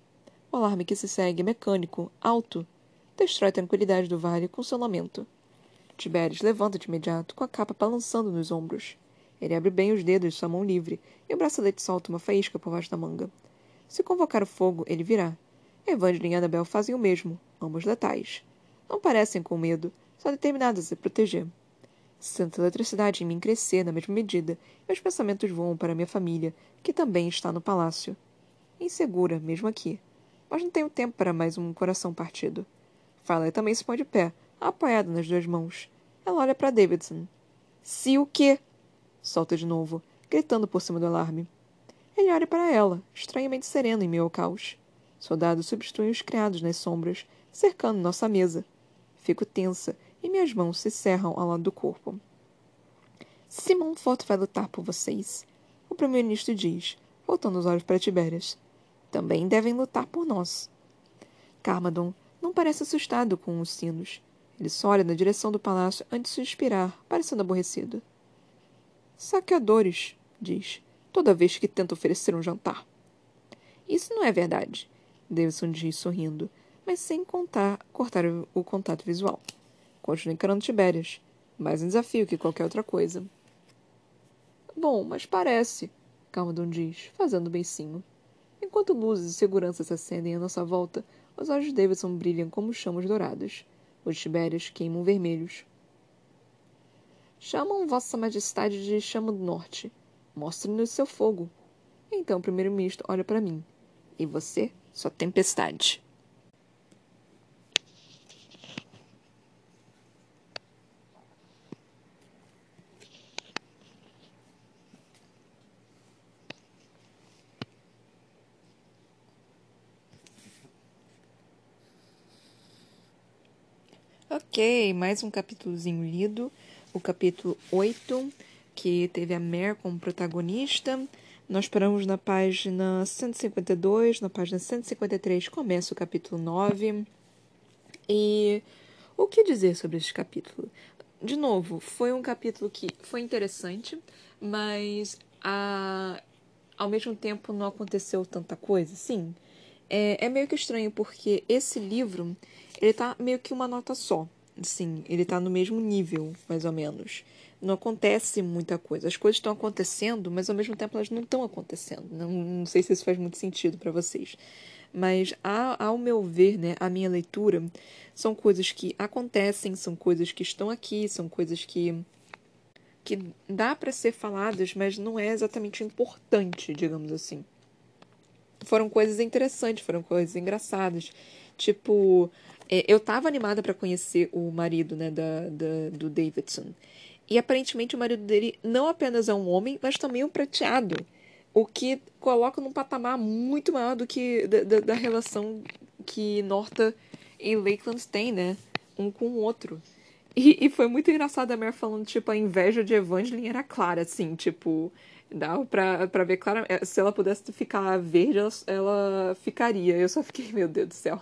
O alarme que se segue, mecânico, alto, destrói a tranquilidade do vale com seu lamento. Tibérios levanta de imediato, com a capa balançando nos ombros. Ele abre bem os dedos de sua mão livre, e o bracelete solta uma faísca por baixo da manga. Se convocar o fogo, ele virá. Evangeline e Annabel fazem o mesmo, ambos letais. Não parecem com medo, só determinadas a proteger. Sinto a eletricidade em mim crescer na mesma medida, meus pensamentos voam para minha família, que também está no palácio. Insegura, mesmo aqui. Mas não tenho tempo para mais um coração partido. Farley também se põe de pé, apoiada nas duas mãos. Ela olha para Davidson. Se o quê? Solta de novo, gritando por cima do alarme. Olha para ela, estranhamente sereno em ao caos. Soldados substituem os criados nas sombras, cercando nossa mesa. Fico tensa e minhas mãos se cerram ao lado do corpo. Simon Fort vai lutar por vocês, o primeiro-ministro diz, voltando os olhos para Tibérias. Também devem lutar por nós. Carmadon não parece assustado com os sinos. Ele só olha na direção do palácio antes de suspirar, parecendo aborrecido. Saqueadores, diz, toda vez que tenta oferecer um jantar. Isso não é verdade, Davidson diz sorrindo, mas sem contar, cortar o contato visual. Continua encarando Tibérias, mais um desafio que qualquer outra coisa. Bom, mas parece, Calmadon diz, fazendo beicinho. Enquanto luzes e segurança se acendem à nossa volta, os olhos de Davidson brilham como chamas douradas. Os tibérias queimam vermelhos. Chamam Vossa Majestade de Chama do Norte. Mostre-nos seu fogo. Então o primeiro-ministro olha para mim. E você, sua tempestade. Ok, mais um capítulozinho lido, o capítulo 8 que teve a Mare como protagonista. Nós paramos na página 152, na página 153 começa o capítulo 9. E o que dizer sobre esse capítulo? De novo, foi um capítulo que foi interessante, mas a... ao mesmo tempo não aconteceu tanta coisa, sim. É, é meio que estranho, porque esse livro ele tá meio que uma nota só. Sim, ele tá no mesmo nível, mais ou menos. Não acontece muita coisa. As coisas estão acontecendo, mas ao mesmo tempo elas não estão acontecendo. Não, não sei se isso faz muito sentido para vocês. Mas, ao meu ver, né, a minha leitura, são coisas que acontecem, são coisas que estão aqui, são coisas que que dá para ser faladas, mas não é exatamente importante, digamos assim. Foram coisas interessantes, foram coisas engraçadas. Tipo, é, eu tava animada para conhecer o marido, né, da, da, do Davidson. E aparentemente o marido dele não apenas é um homem, mas também um prateado. O que coloca num patamar muito maior do que da, da, da relação que Norta e Lakeland têm, né? Um com o outro. E, e foi muito engraçado a Mare falando, tipo, a inveja de Evangeline era clara, assim, tipo, dá pra, pra ver claramente. Se ela pudesse ficar verde, ela, ela ficaria. Eu só fiquei, meu Deus do céu.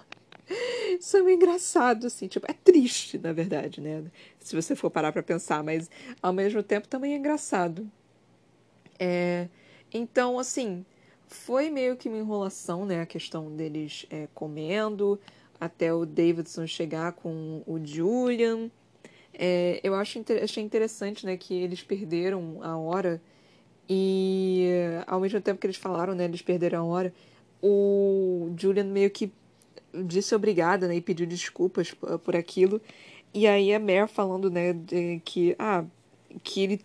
Isso é meio engraçado, assim, tipo, é triste, na verdade, né? Se você for parar pra pensar, mas ao mesmo tempo também é engraçado. É, então, assim, foi meio que uma enrolação, né? A questão deles é, comendo, até o Davidson chegar com o Julian. É, eu acho, achei interessante, né, que eles perderam a hora e ao mesmo tempo que eles falaram, né, eles perderam a hora, o Julian meio que disse obrigada, né, e pediu desculpas por aquilo. E aí a Mare falando, né, que, ah, que ele,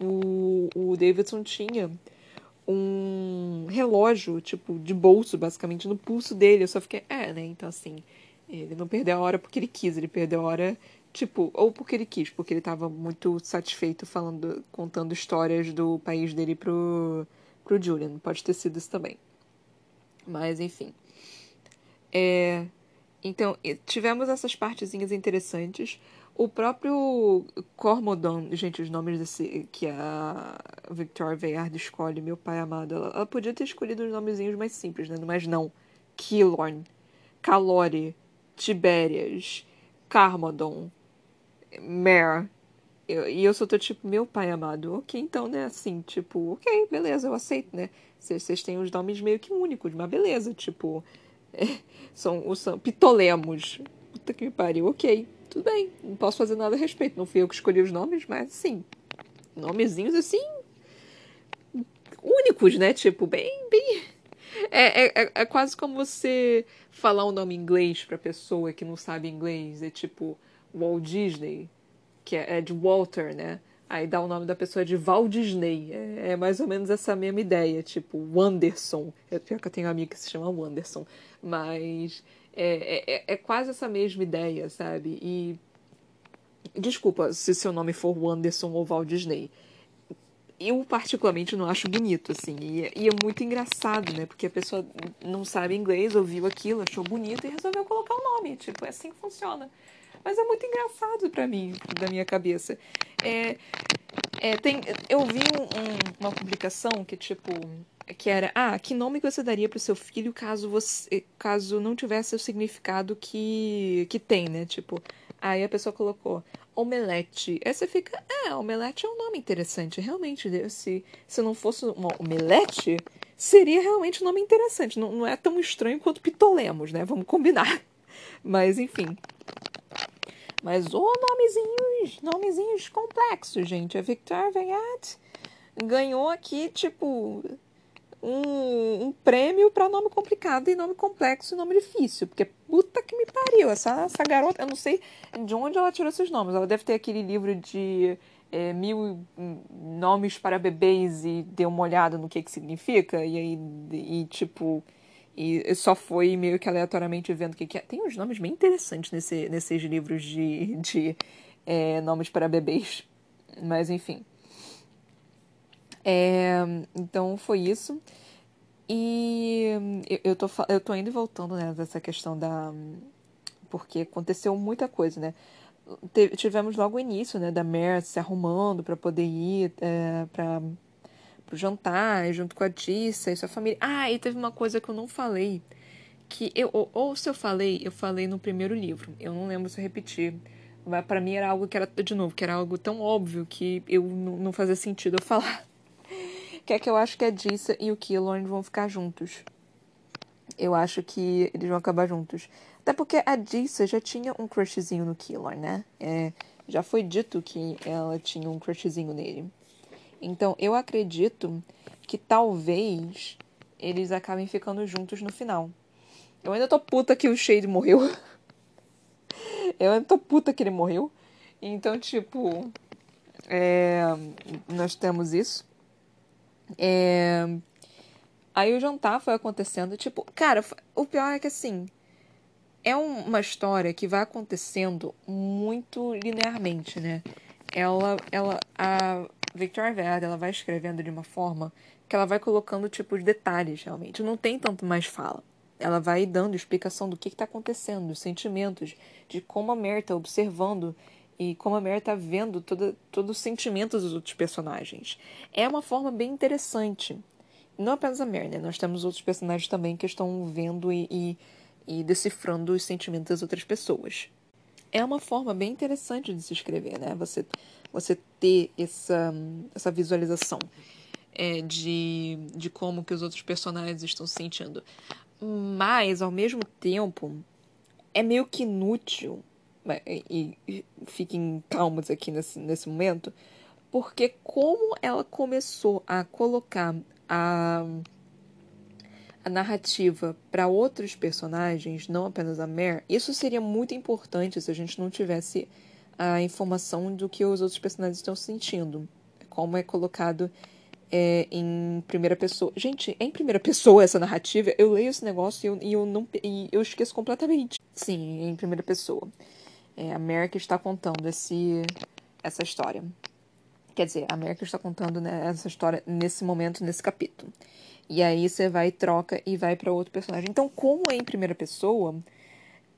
o, o Davidson tinha um relógio, tipo, de bolso, basicamente, no pulso dele. Eu só fiquei, é, né, então assim, ele não perdeu a hora porque ele quis, ele perdeu a hora, tipo, ou porque ele quis, porque ele estava muito satisfeito falando, contando histórias do país dele pro, pro Julian. Pode ter sido isso também. Mas, enfim. É, então, tivemos essas partezinhas interessantes. O próprio Cormodon, gente, os nomes desse que a Victoria Veyard escolhe, meu pai amado, ela, ela, podia ter escolhido os nomezinhos mais simples, né? Mas não. Killorn, Calori, Tibérias, Carmodon, Mare. e eu sou tô tipo, meu pai amado, ok, então, né, assim, tipo, ok, beleza, eu aceito, né? Vocês têm os nomes meio que únicos, mas beleza, tipo, são os pitolemos. Puta que me pariu. Ok, tudo bem. Não posso fazer nada a respeito. Não fui eu que escolhi os nomes, mas sim. Nomezinhos assim. únicos, né? Tipo, bem, bem. É, é, é, é quase como você falar um nome inglês pra pessoa que não sabe inglês. É tipo Walt Disney, que é, é de Walter, né? Aí dá o nome da pessoa de Walt Disney. É, é, mais ou menos essa mesma ideia, tipo, Wanderson. É pior que eu tenho um amigo que se chama Wanderson. Mas é, é, é quase essa mesma ideia, sabe? E. Desculpa se seu nome for Wanderson ou Walt Disney. Eu, particularmente, não acho bonito, assim. E, e, é muito engraçado, né? Porque a pessoa não sabe inglês, ouviu aquilo, achou bonito e resolveu colocar o nome. Tipo, é assim que funciona. Mas é muito engraçado para mim, da minha cabeça. É, é, tem, eu vi um, um, uma publicação que, tipo, que era, ah, que nome você daria pro seu filho caso você, caso não tivesse o significado que, que tem, né? Tipo, aí a pessoa colocou omelete. Aí você fica, é, omelete é um nome interessante, realmente. Se, se não fosse uma omelete, seria realmente um nome interessante. Não, não é tão estranho quanto pitolemos, né? Vamos combinar. Mas, enfim. Mas o oh, nomezinhos, nomezinhos complexos, gente. A Victor Veyat ganhou aqui, tipo, um, um prêmio para nome complicado e nome complexo e nome difícil. Porque puta que me pariu. Essa, essa garota, eu não sei de onde ela tirou esses nomes. Ela deve ter aquele livro de é, mil nomes para bebês e deu uma olhada no que que significa. E aí, e, tipo. E só foi meio que aleatoriamente vendo o que, que é. Tem uns nomes bem interessantes nesse, nesses livros de, de é, nomes para bebês. Mas enfim. É, então foi isso. E eu, eu, tô, eu tô indo e voltando né, dessa questão da. Porque aconteceu muita coisa, né? tivemos logo o início, né, da Mer se arrumando para poder ir é, para pro jantar, junto com a Tissa e sua família. Ah, e teve uma coisa que eu não falei, que eu ou, ou se eu falei, eu falei no primeiro livro. Eu não lembro se eu repeti. Mas para mim era algo que era de novo, que era algo tão óbvio que eu não fazia sentido eu falar. que é que eu acho que a Dissa e o Killorn vão ficar juntos. Eu acho que eles vão acabar juntos. Até porque a Dissa já tinha um crushzinho no Killorn, né? É, já foi dito que ela tinha um crushzinho nele. Então eu acredito que talvez eles acabem ficando juntos no final. Eu ainda tô puta que o Shade morreu. eu ainda tô puta que ele morreu. Então, tipo. É, nós temos isso. É, aí o jantar foi acontecendo. Tipo, cara, o pior é que assim. É uma história que vai acontecendo muito linearmente, né? Ela, ela, a Victoria Verde, ela vai escrevendo de uma forma que ela vai colocando, tipo, os detalhes, realmente. Não tem tanto mais fala. Ela vai dando explicação do que está acontecendo, dos sentimentos, de como a Mary está observando e como a Mary está vendo todo, todo o sentimento dos outros personagens. É uma forma bem interessante. Não apenas a Mary, né? Nós temos outros personagens também que estão vendo e, e, e decifrando os sentimentos das outras pessoas. É uma forma bem interessante de se escrever, né? Você, você ter essa, essa visualização é, de, de como que os outros personagens estão se sentindo. Mas, ao mesmo tempo, é meio que inútil, né, e, e fiquem calmos aqui nesse, nesse momento, porque como ela começou a colocar a, a narrativa para outros personagens, não apenas a Mare, isso seria muito importante se a gente não tivesse a informação do que os outros personagens estão sentindo. Como é colocado é, em primeira pessoa. Gente, é em primeira pessoa essa narrativa. Eu leio esse negócio e eu, e eu não e eu esqueço completamente. Sim, em primeira pessoa. É, a América está contando esse, essa história. Quer dizer, a América está contando né, essa história nesse momento, nesse capítulo. E aí você vai, troca e vai para outro personagem. Então, como é em primeira pessoa,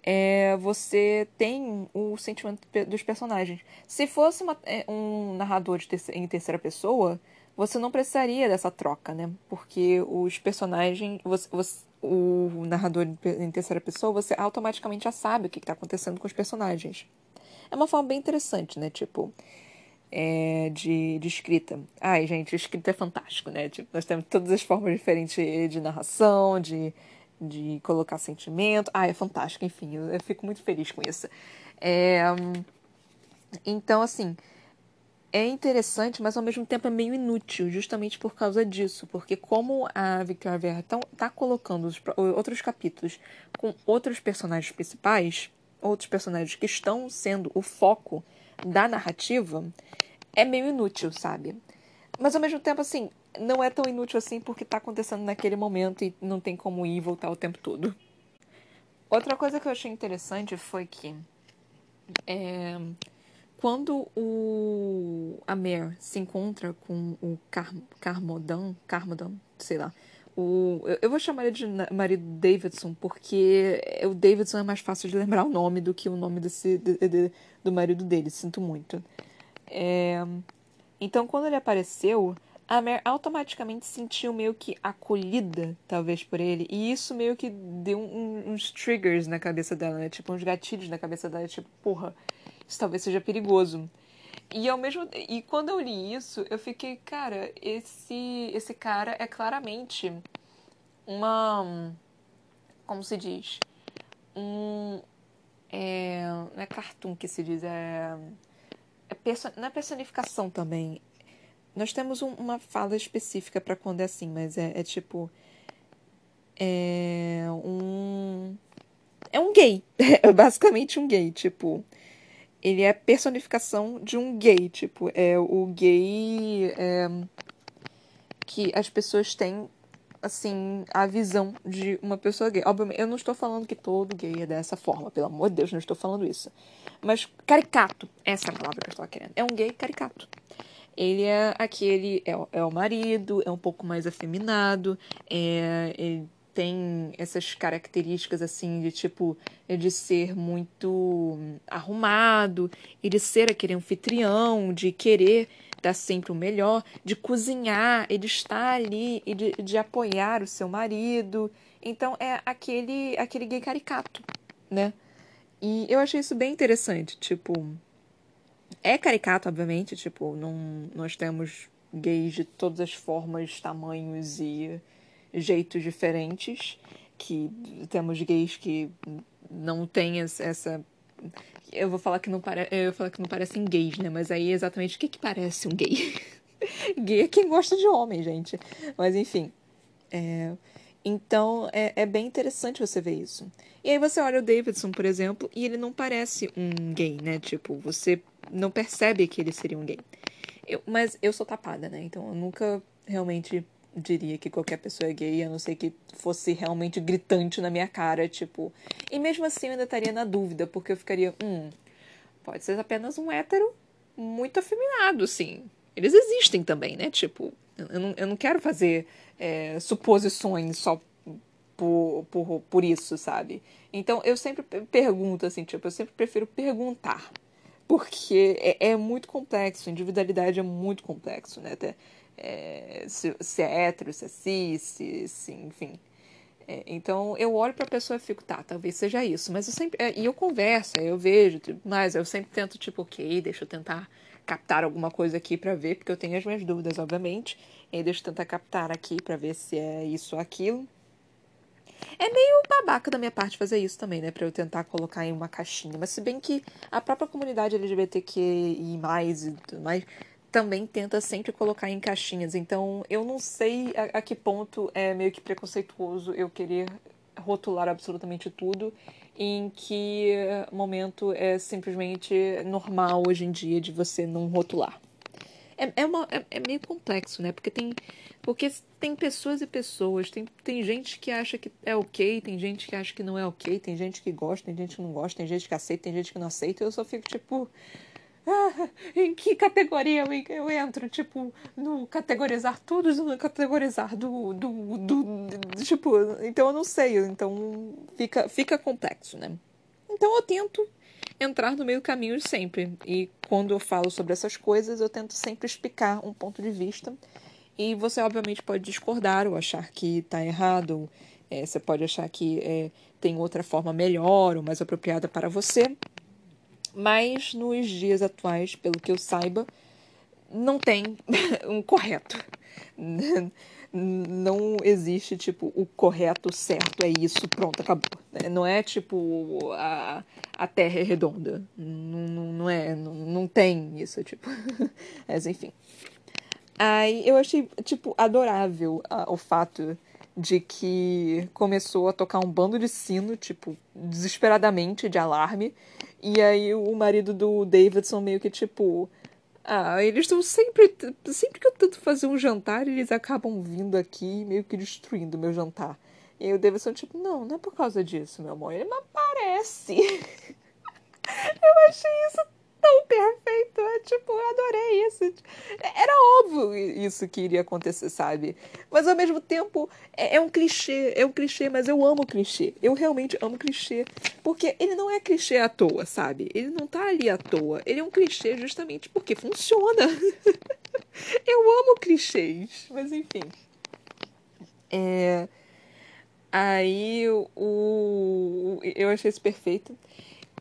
é, você tem o sentimento dos personagens. Se fosse uma, é, um narrador de em terceira pessoa, você não precisaria dessa troca, né? Porque os personagens, você, você, o narrador em terceira pessoa, você automaticamente já sabe o que está acontecendo com os personagens. É uma forma bem interessante, né? Tipo, é, de, de escrita. Ai, gente, escrita é fantástico, né? Tipo, nós temos todas as formas diferentes de narração, de, de colocar sentimento. Ah, é fantástico, enfim, eu, eu fico muito feliz com isso. É, então, assim, é interessante, mas ao mesmo tempo é meio inútil, justamente por causa disso. Porque como a Victoria Verra está colocando os, outros capítulos com outros personagens principais, outros personagens que estão sendo o foco da narrativa, é meio inútil, sabe? Mas ao mesmo tempo, assim, não é tão inútil assim porque está acontecendo naquele momento e não tem como ir e voltar o tempo todo. Outra coisa que eu achei interessante foi que. É, quando o a Mare se encontra com o Car Carmodan, Carmodan, sei lá, o, eu vou chamar ele de marido Davidson porque o Davidson é mais fácil de lembrar o nome do que o nome desse de, de, do marido dele, sinto muito. É, então, quando ele apareceu, a Mare automaticamente se sentiu meio que acolhida, talvez, por ele. E isso meio que deu um, uns triggers na cabeça dela, né? Tipo, uns gatilhos na cabeça dela. Tipo, porra, isso talvez seja perigoso. E ao mesmo e quando eu li isso, eu fiquei, cara, esse esse cara é claramente uma como se diz? Um é, não é cartoon que se diz, é, é perso, não é personificação também. Nós temos um, uma fala específica para quando é assim, mas é, é tipo é um é um gay, é basicamente um gay, tipo ele é a personificação de um gay, tipo, é o gay é, que as pessoas têm, assim, a visão de uma pessoa gay. Obviamente, eu não estou falando que todo gay é dessa forma, pelo amor de Deus, não estou falando isso. Mas caricato, essa é a palavra que eu estava querendo. É um gay caricato. Ele é aquele, é, é o marido, é um pouco mais afeminado, é, ele tem essas características assim de tipo de ser muito arrumado e de ser aquele anfitrião, de querer dar sempre o melhor, de cozinhar e de estar ali e de, de apoiar o seu marido. Então é aquele aquele gay caricato, né? E eu achei isso bem interessante, tipo, é caricato, obviamente, tipo, não, nós temos gays de todas as formas, tamanhos e jeitos diferentes, que temos gays que não têm essa eu vou falar que não pare... eu falar que não parecem gays, né? Mas aí exatamente o que que parece um gay? gay é quem gosta de homem, gente. Mas enfim. É... Então é, é bem interessante você ver isso. E aí você olha o Davidson, por exemplo, e ele não parece um gay, né? Tipo, você não percebe que ele seria um gay. Eu, mas eu sou tapada, né? Então eu nunca realmente diria que qualquer pessoa é gay, a não ser que fosse realmente gritante na minha cara, tipo. E mesmo assim eu ainda estaria na dúvida, porque eu ficaria, hum, pode ser apenas um hétero muito afeminado, sim. Eles existem também, né? Tipo, eu não, eu não quero fazer é, suposições só por, por, por isso, sabe? Então eu sempre pergunto, assim, tipo, eu sempre prefiro perguntar. Porque é, é muito complexo, individualidade é muito complexo, né? Até, é, se, se, é hétero, se é cis, se, se enfim. É, então eu olho para a pessoa e fico, tá, talvez seja isso. Mas eu sempre. É, e eu converso, eu vejo, mas eu sempre tento, tipo, ok, deixa eu tentar captar alguma coisa aqui para ver, porque eu tenho as minhas dúvidas, obviamente. E deixa eu tentar captar aqui para ver se é isso ou aquilo. É meio babaca da minha parte fazer isso também, né? Pra eu tentar colocar em uma caixinha. Mas se bem que a própria comunidade LGBTQI e tudo mais também tenta sempre colocar em caixinhas. Então, eu não sei a, a, que ponto é meio que preconceituoso eu querer rotular absolutamente tudo, em que momento é simplesmente normal hoje em dia de você não rotular. É, é, uma, é, é meio complexo, né? Porque tem, porque tem pessoas e pessoas. Tem, tem gente que acha que é ok, tem gente que acha que não é ok, tem gente que gosta, tem gente que não gosta, tem gente que aceita, tem gente que não aceita. Eu só fico tipo ah, em que categoria eu, eu entro? Tipo, no categorizar tudo no categorizar do, do, do, do, Tipo, então eu não sei. Então fica, fica complexo, né? Então eu tento entrar no meio caminho sempre. E quando eu falo sobre essas coisas, eu tento sempre explicar um ponto de vista. E você, obviamente, pode discordar ou achar que está errado. Ou, é, você pode achar que é, tem outra forma melhor ou mais apropriada para você. Mas nos dias atuais, pelo que eu saiba, não tem um correto. Não existe, tipo, o correto, certo, é isso, pronto, acabou. Não é tipo a, a Terra é redonda. Não, não é, não, não tem isso, tipo. Mas enfim. Aí eu achei, tipo, adorável uh, o fato de que começou a tocar um bando de sino, tipo, desesperadamente, de alarme. E aí o marido do Davidson meio que tipo. Ah, eles estão sempre. Sempre que eu tento fazer um jantar, eles acabam vindo aqui meio que destruindo meu jantar. E aí o Davidson, tipo, não, não é por causa disso, meu amor. Ele me aparece. eu achei isso tão perfeito. É, tipo, eu adorei isso. Era óbvio isso que iria acontecer, sabe? Mas ao mesmo tempo, é, é um clichê. É um clichê, mas eu amo clichê. Eu realmente amo clichê. Porque ele não é clichê à toa, sabe? Ele não tá ali à toa. Ele é um clichê justamente porque funciona. eu amo clichês. Mas enfim. É. Aí o, eu achei isso perfeito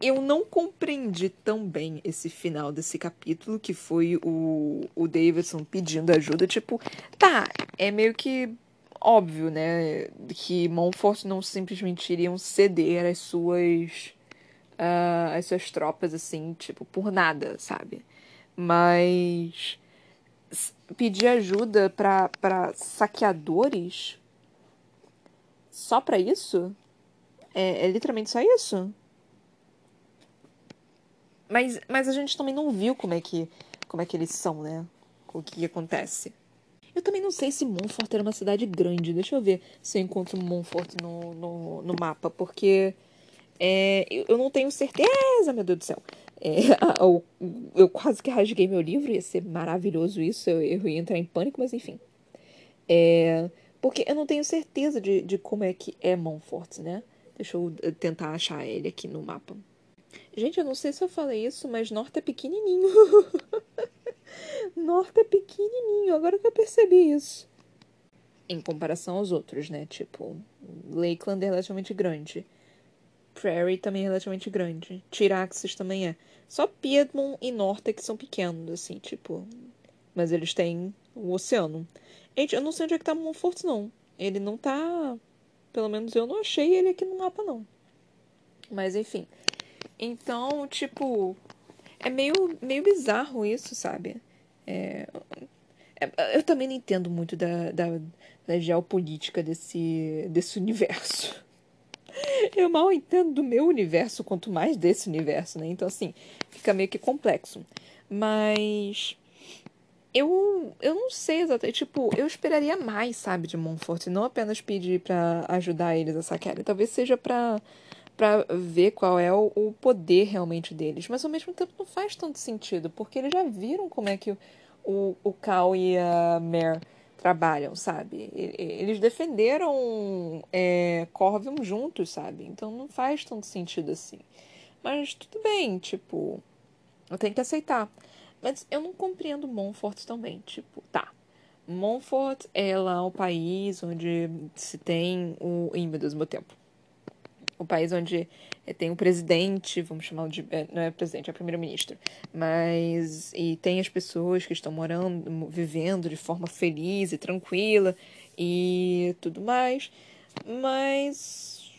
eu não compreendi tão bem esse final desse capítulo, que foi o, o Davidson pedindo ajuda. Tipo, tá, é meio que óbvio, né? Que Montfort não simplesmente iriam ceder as suas. Uh, as suas tropas, assim, tipo, por nada, sabe? Mas. Pedir ajuda para saqueadores? Só para isso? É, é literalmente só isso? Mas, mas a gente também não viu como é que, como é que eles são, né? O que, acontece. Eu também não sei se Montfort era uma cidade grande. Deixa eu ver se eu encontro Montfort no, no, no mapa, porque é, eu não tenho certeza, meu Deus do céu. É, eu, eu, quase que rasguei meu livro, ia ser maravilhoso isso, eu, eu ia entrar em pânico, mas enfim. É, Porque eu não tenho certeza de, de como é que é Montfort, né? Deixa eu eh, tentar achar ele aqui no mapa. Gente, eu não sei se eu falei isso, mas Norte é pequenininho. Norte é pequenininho, agora que eu percebi isso. Em comparação aos outros, né? Tipo, Lakeland é relativamente grande. Prairie também é relativamente grande. Tiraxis também é. Só Piedmont e Norte que são pequenos, assim, tipo. Mas eles têm o oceano. Gente, eu não sei onde é que tá Montfort, não. Ele não tá. Pelo menos eu não achei ele aqui no mapa, não. Mas enfim. Então, tipo. É meio, meio bizarro isso, sabe? É, é, eu também não entendo muito da, da, da geopolítica desse, desse universo. Eu mal entendo do meu universo, quanto mais desse universo, né? Então, assim, fica meio que complexo. Mas eu, eu não sei exatamente. Tipo, eu esperaria mais, sabe, de Montfort. Não apenas pedir para ajudar eles a saquearem. Talvez seja pra, pra ver qual é o, o, poder realmente deles. Mas ao mesmo tempo não faz tanto sentido. Porque eles já viram como é que o, o, o Cal e a Mare trabalham, sabe? Eles defenderam é, Corvium juntos, sabe? Então não faz tanto sentido assim. Mas tudo bem, tipo. Eu tenho que aceitar. Mas eu não compreendo Montfort também. Tipo, tá. Montfort é lá o país onde se tem o. Ih, meu Deus, meu tempo. O país onde tem o presidente, vamos chamar de. É, não é presidente, é primeiro-ministro. Mas. E tem as pessoas que estão morando, vivendo de forma feliz e tranquila e tudo mais. Mas.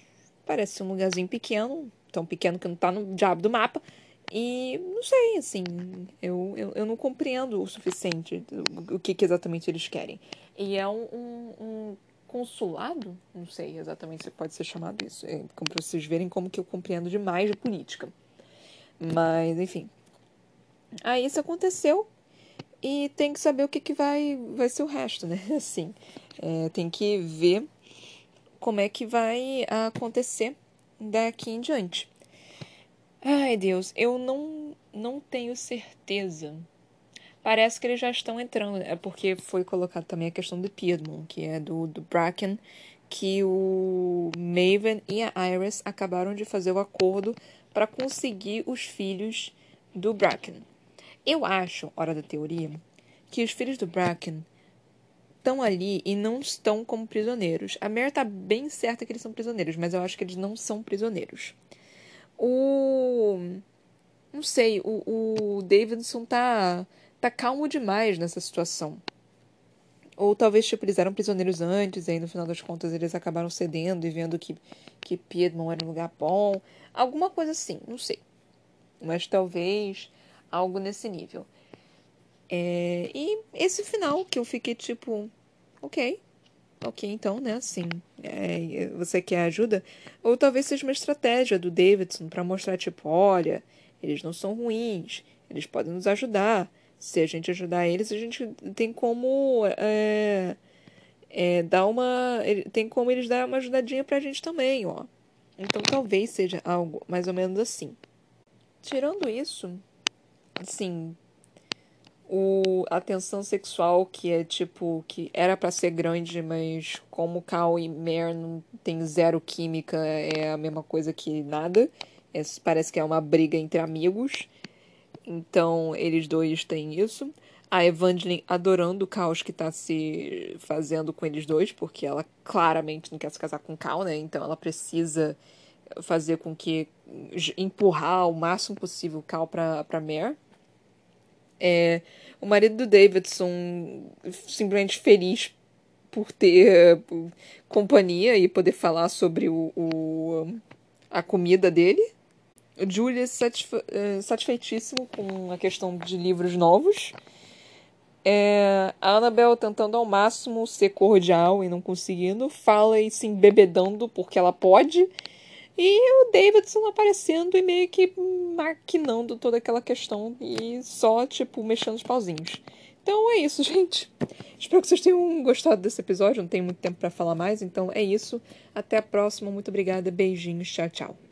Parece um lugarzinho pequeno, tão pequeno que não tá no diabo do mapa. E não sei, assim, eu, eu, eu não compreendo o suficiente o, o que, que, exatamente eles querem. E é um, um, um, consulado, não sei exatamente se pode ser chamado isso, é, para vocês verem como que eu compreendo demais de política. Mas, enfim. Aí isso aconteceu e tem que saber o que, que vai, vai ser o resto, né? Assim, é, tem que ver como é que vai acontecer daqui em diante. Ai, Deus, eu não, não tenho certeza. Parece que eles já estão entrando. É porque foi colocado também a questão do Piedmont, que é do, do Bracken, que o Maven e a Iris acabaram de fazer o acordo para conseguir os filhos do Bracken. Eu acho, hora da teoria, que os filhos do Bracken estão ali e não estão como prisioneiros. A Mare tá bem certa que eles são prisioneiros, mas eu acho que eles não são prisioneiros. O. Não sei, o, o Davidson tá, tá calmo demais nessa situação. Ou talvez, tipo, eles eram prisioneiros antes, e aí no final das contas eles acabaram cedendo e vendo que, que Piedmont era um lugar bom. Alguma coisa assim, não sei. Mas talvez algo nesse nível. É, e esse final que eu fiquei tipo, ok, ok, então, né, assim, é, você quer ajuda? Ou talvez seja uma estratégia do Davidson para mostrar, tipo, olha, eles não são ruins, eles podem nos ajudar. Se a gente ajudar eles, a gente tem como é, é, dar uma. Tem como eles dar uma ajudadinha pra gente também, ó. Então talvez seja algo mais ou menos assim. Tirando isso, assim, o, a tensão sexual que é tipo que era para ser grande, mas como Cal e Mare não tem zero química, é a mesma coisa que nada. É, parece que é uma briga entre amigos. Então eles dois têm isso. A Evangeline adorando o caos que tá se fazendo com eles dois, porque ela claramente não quer se casar com o Cal, né? Então ela precisa fazer com que empurrar o máximo possível o Cal pra, pra Mare. É, o marido do Davidson simplesmente feliz por ter companhia e poder falar sobre o, o a comida dele. Julia satisfe uh, satisfeitíssimo com a questão de livros novos. É, a Annabelle tentando ao máximo ser cordial e não conseguindo, fala e se embebedando porque ela pode. E o Davidson aparecendo e meio que maquinando toda aquela questão e só, tipo, mexendo os pauzinhos. Então é isso, gente. Espero que vocês tenham gostado desse episódio. Não tem muito tempo para falar mais, então é isso. Até a próxima. Muito obrigada. Beijinhos. Tchau, tchau.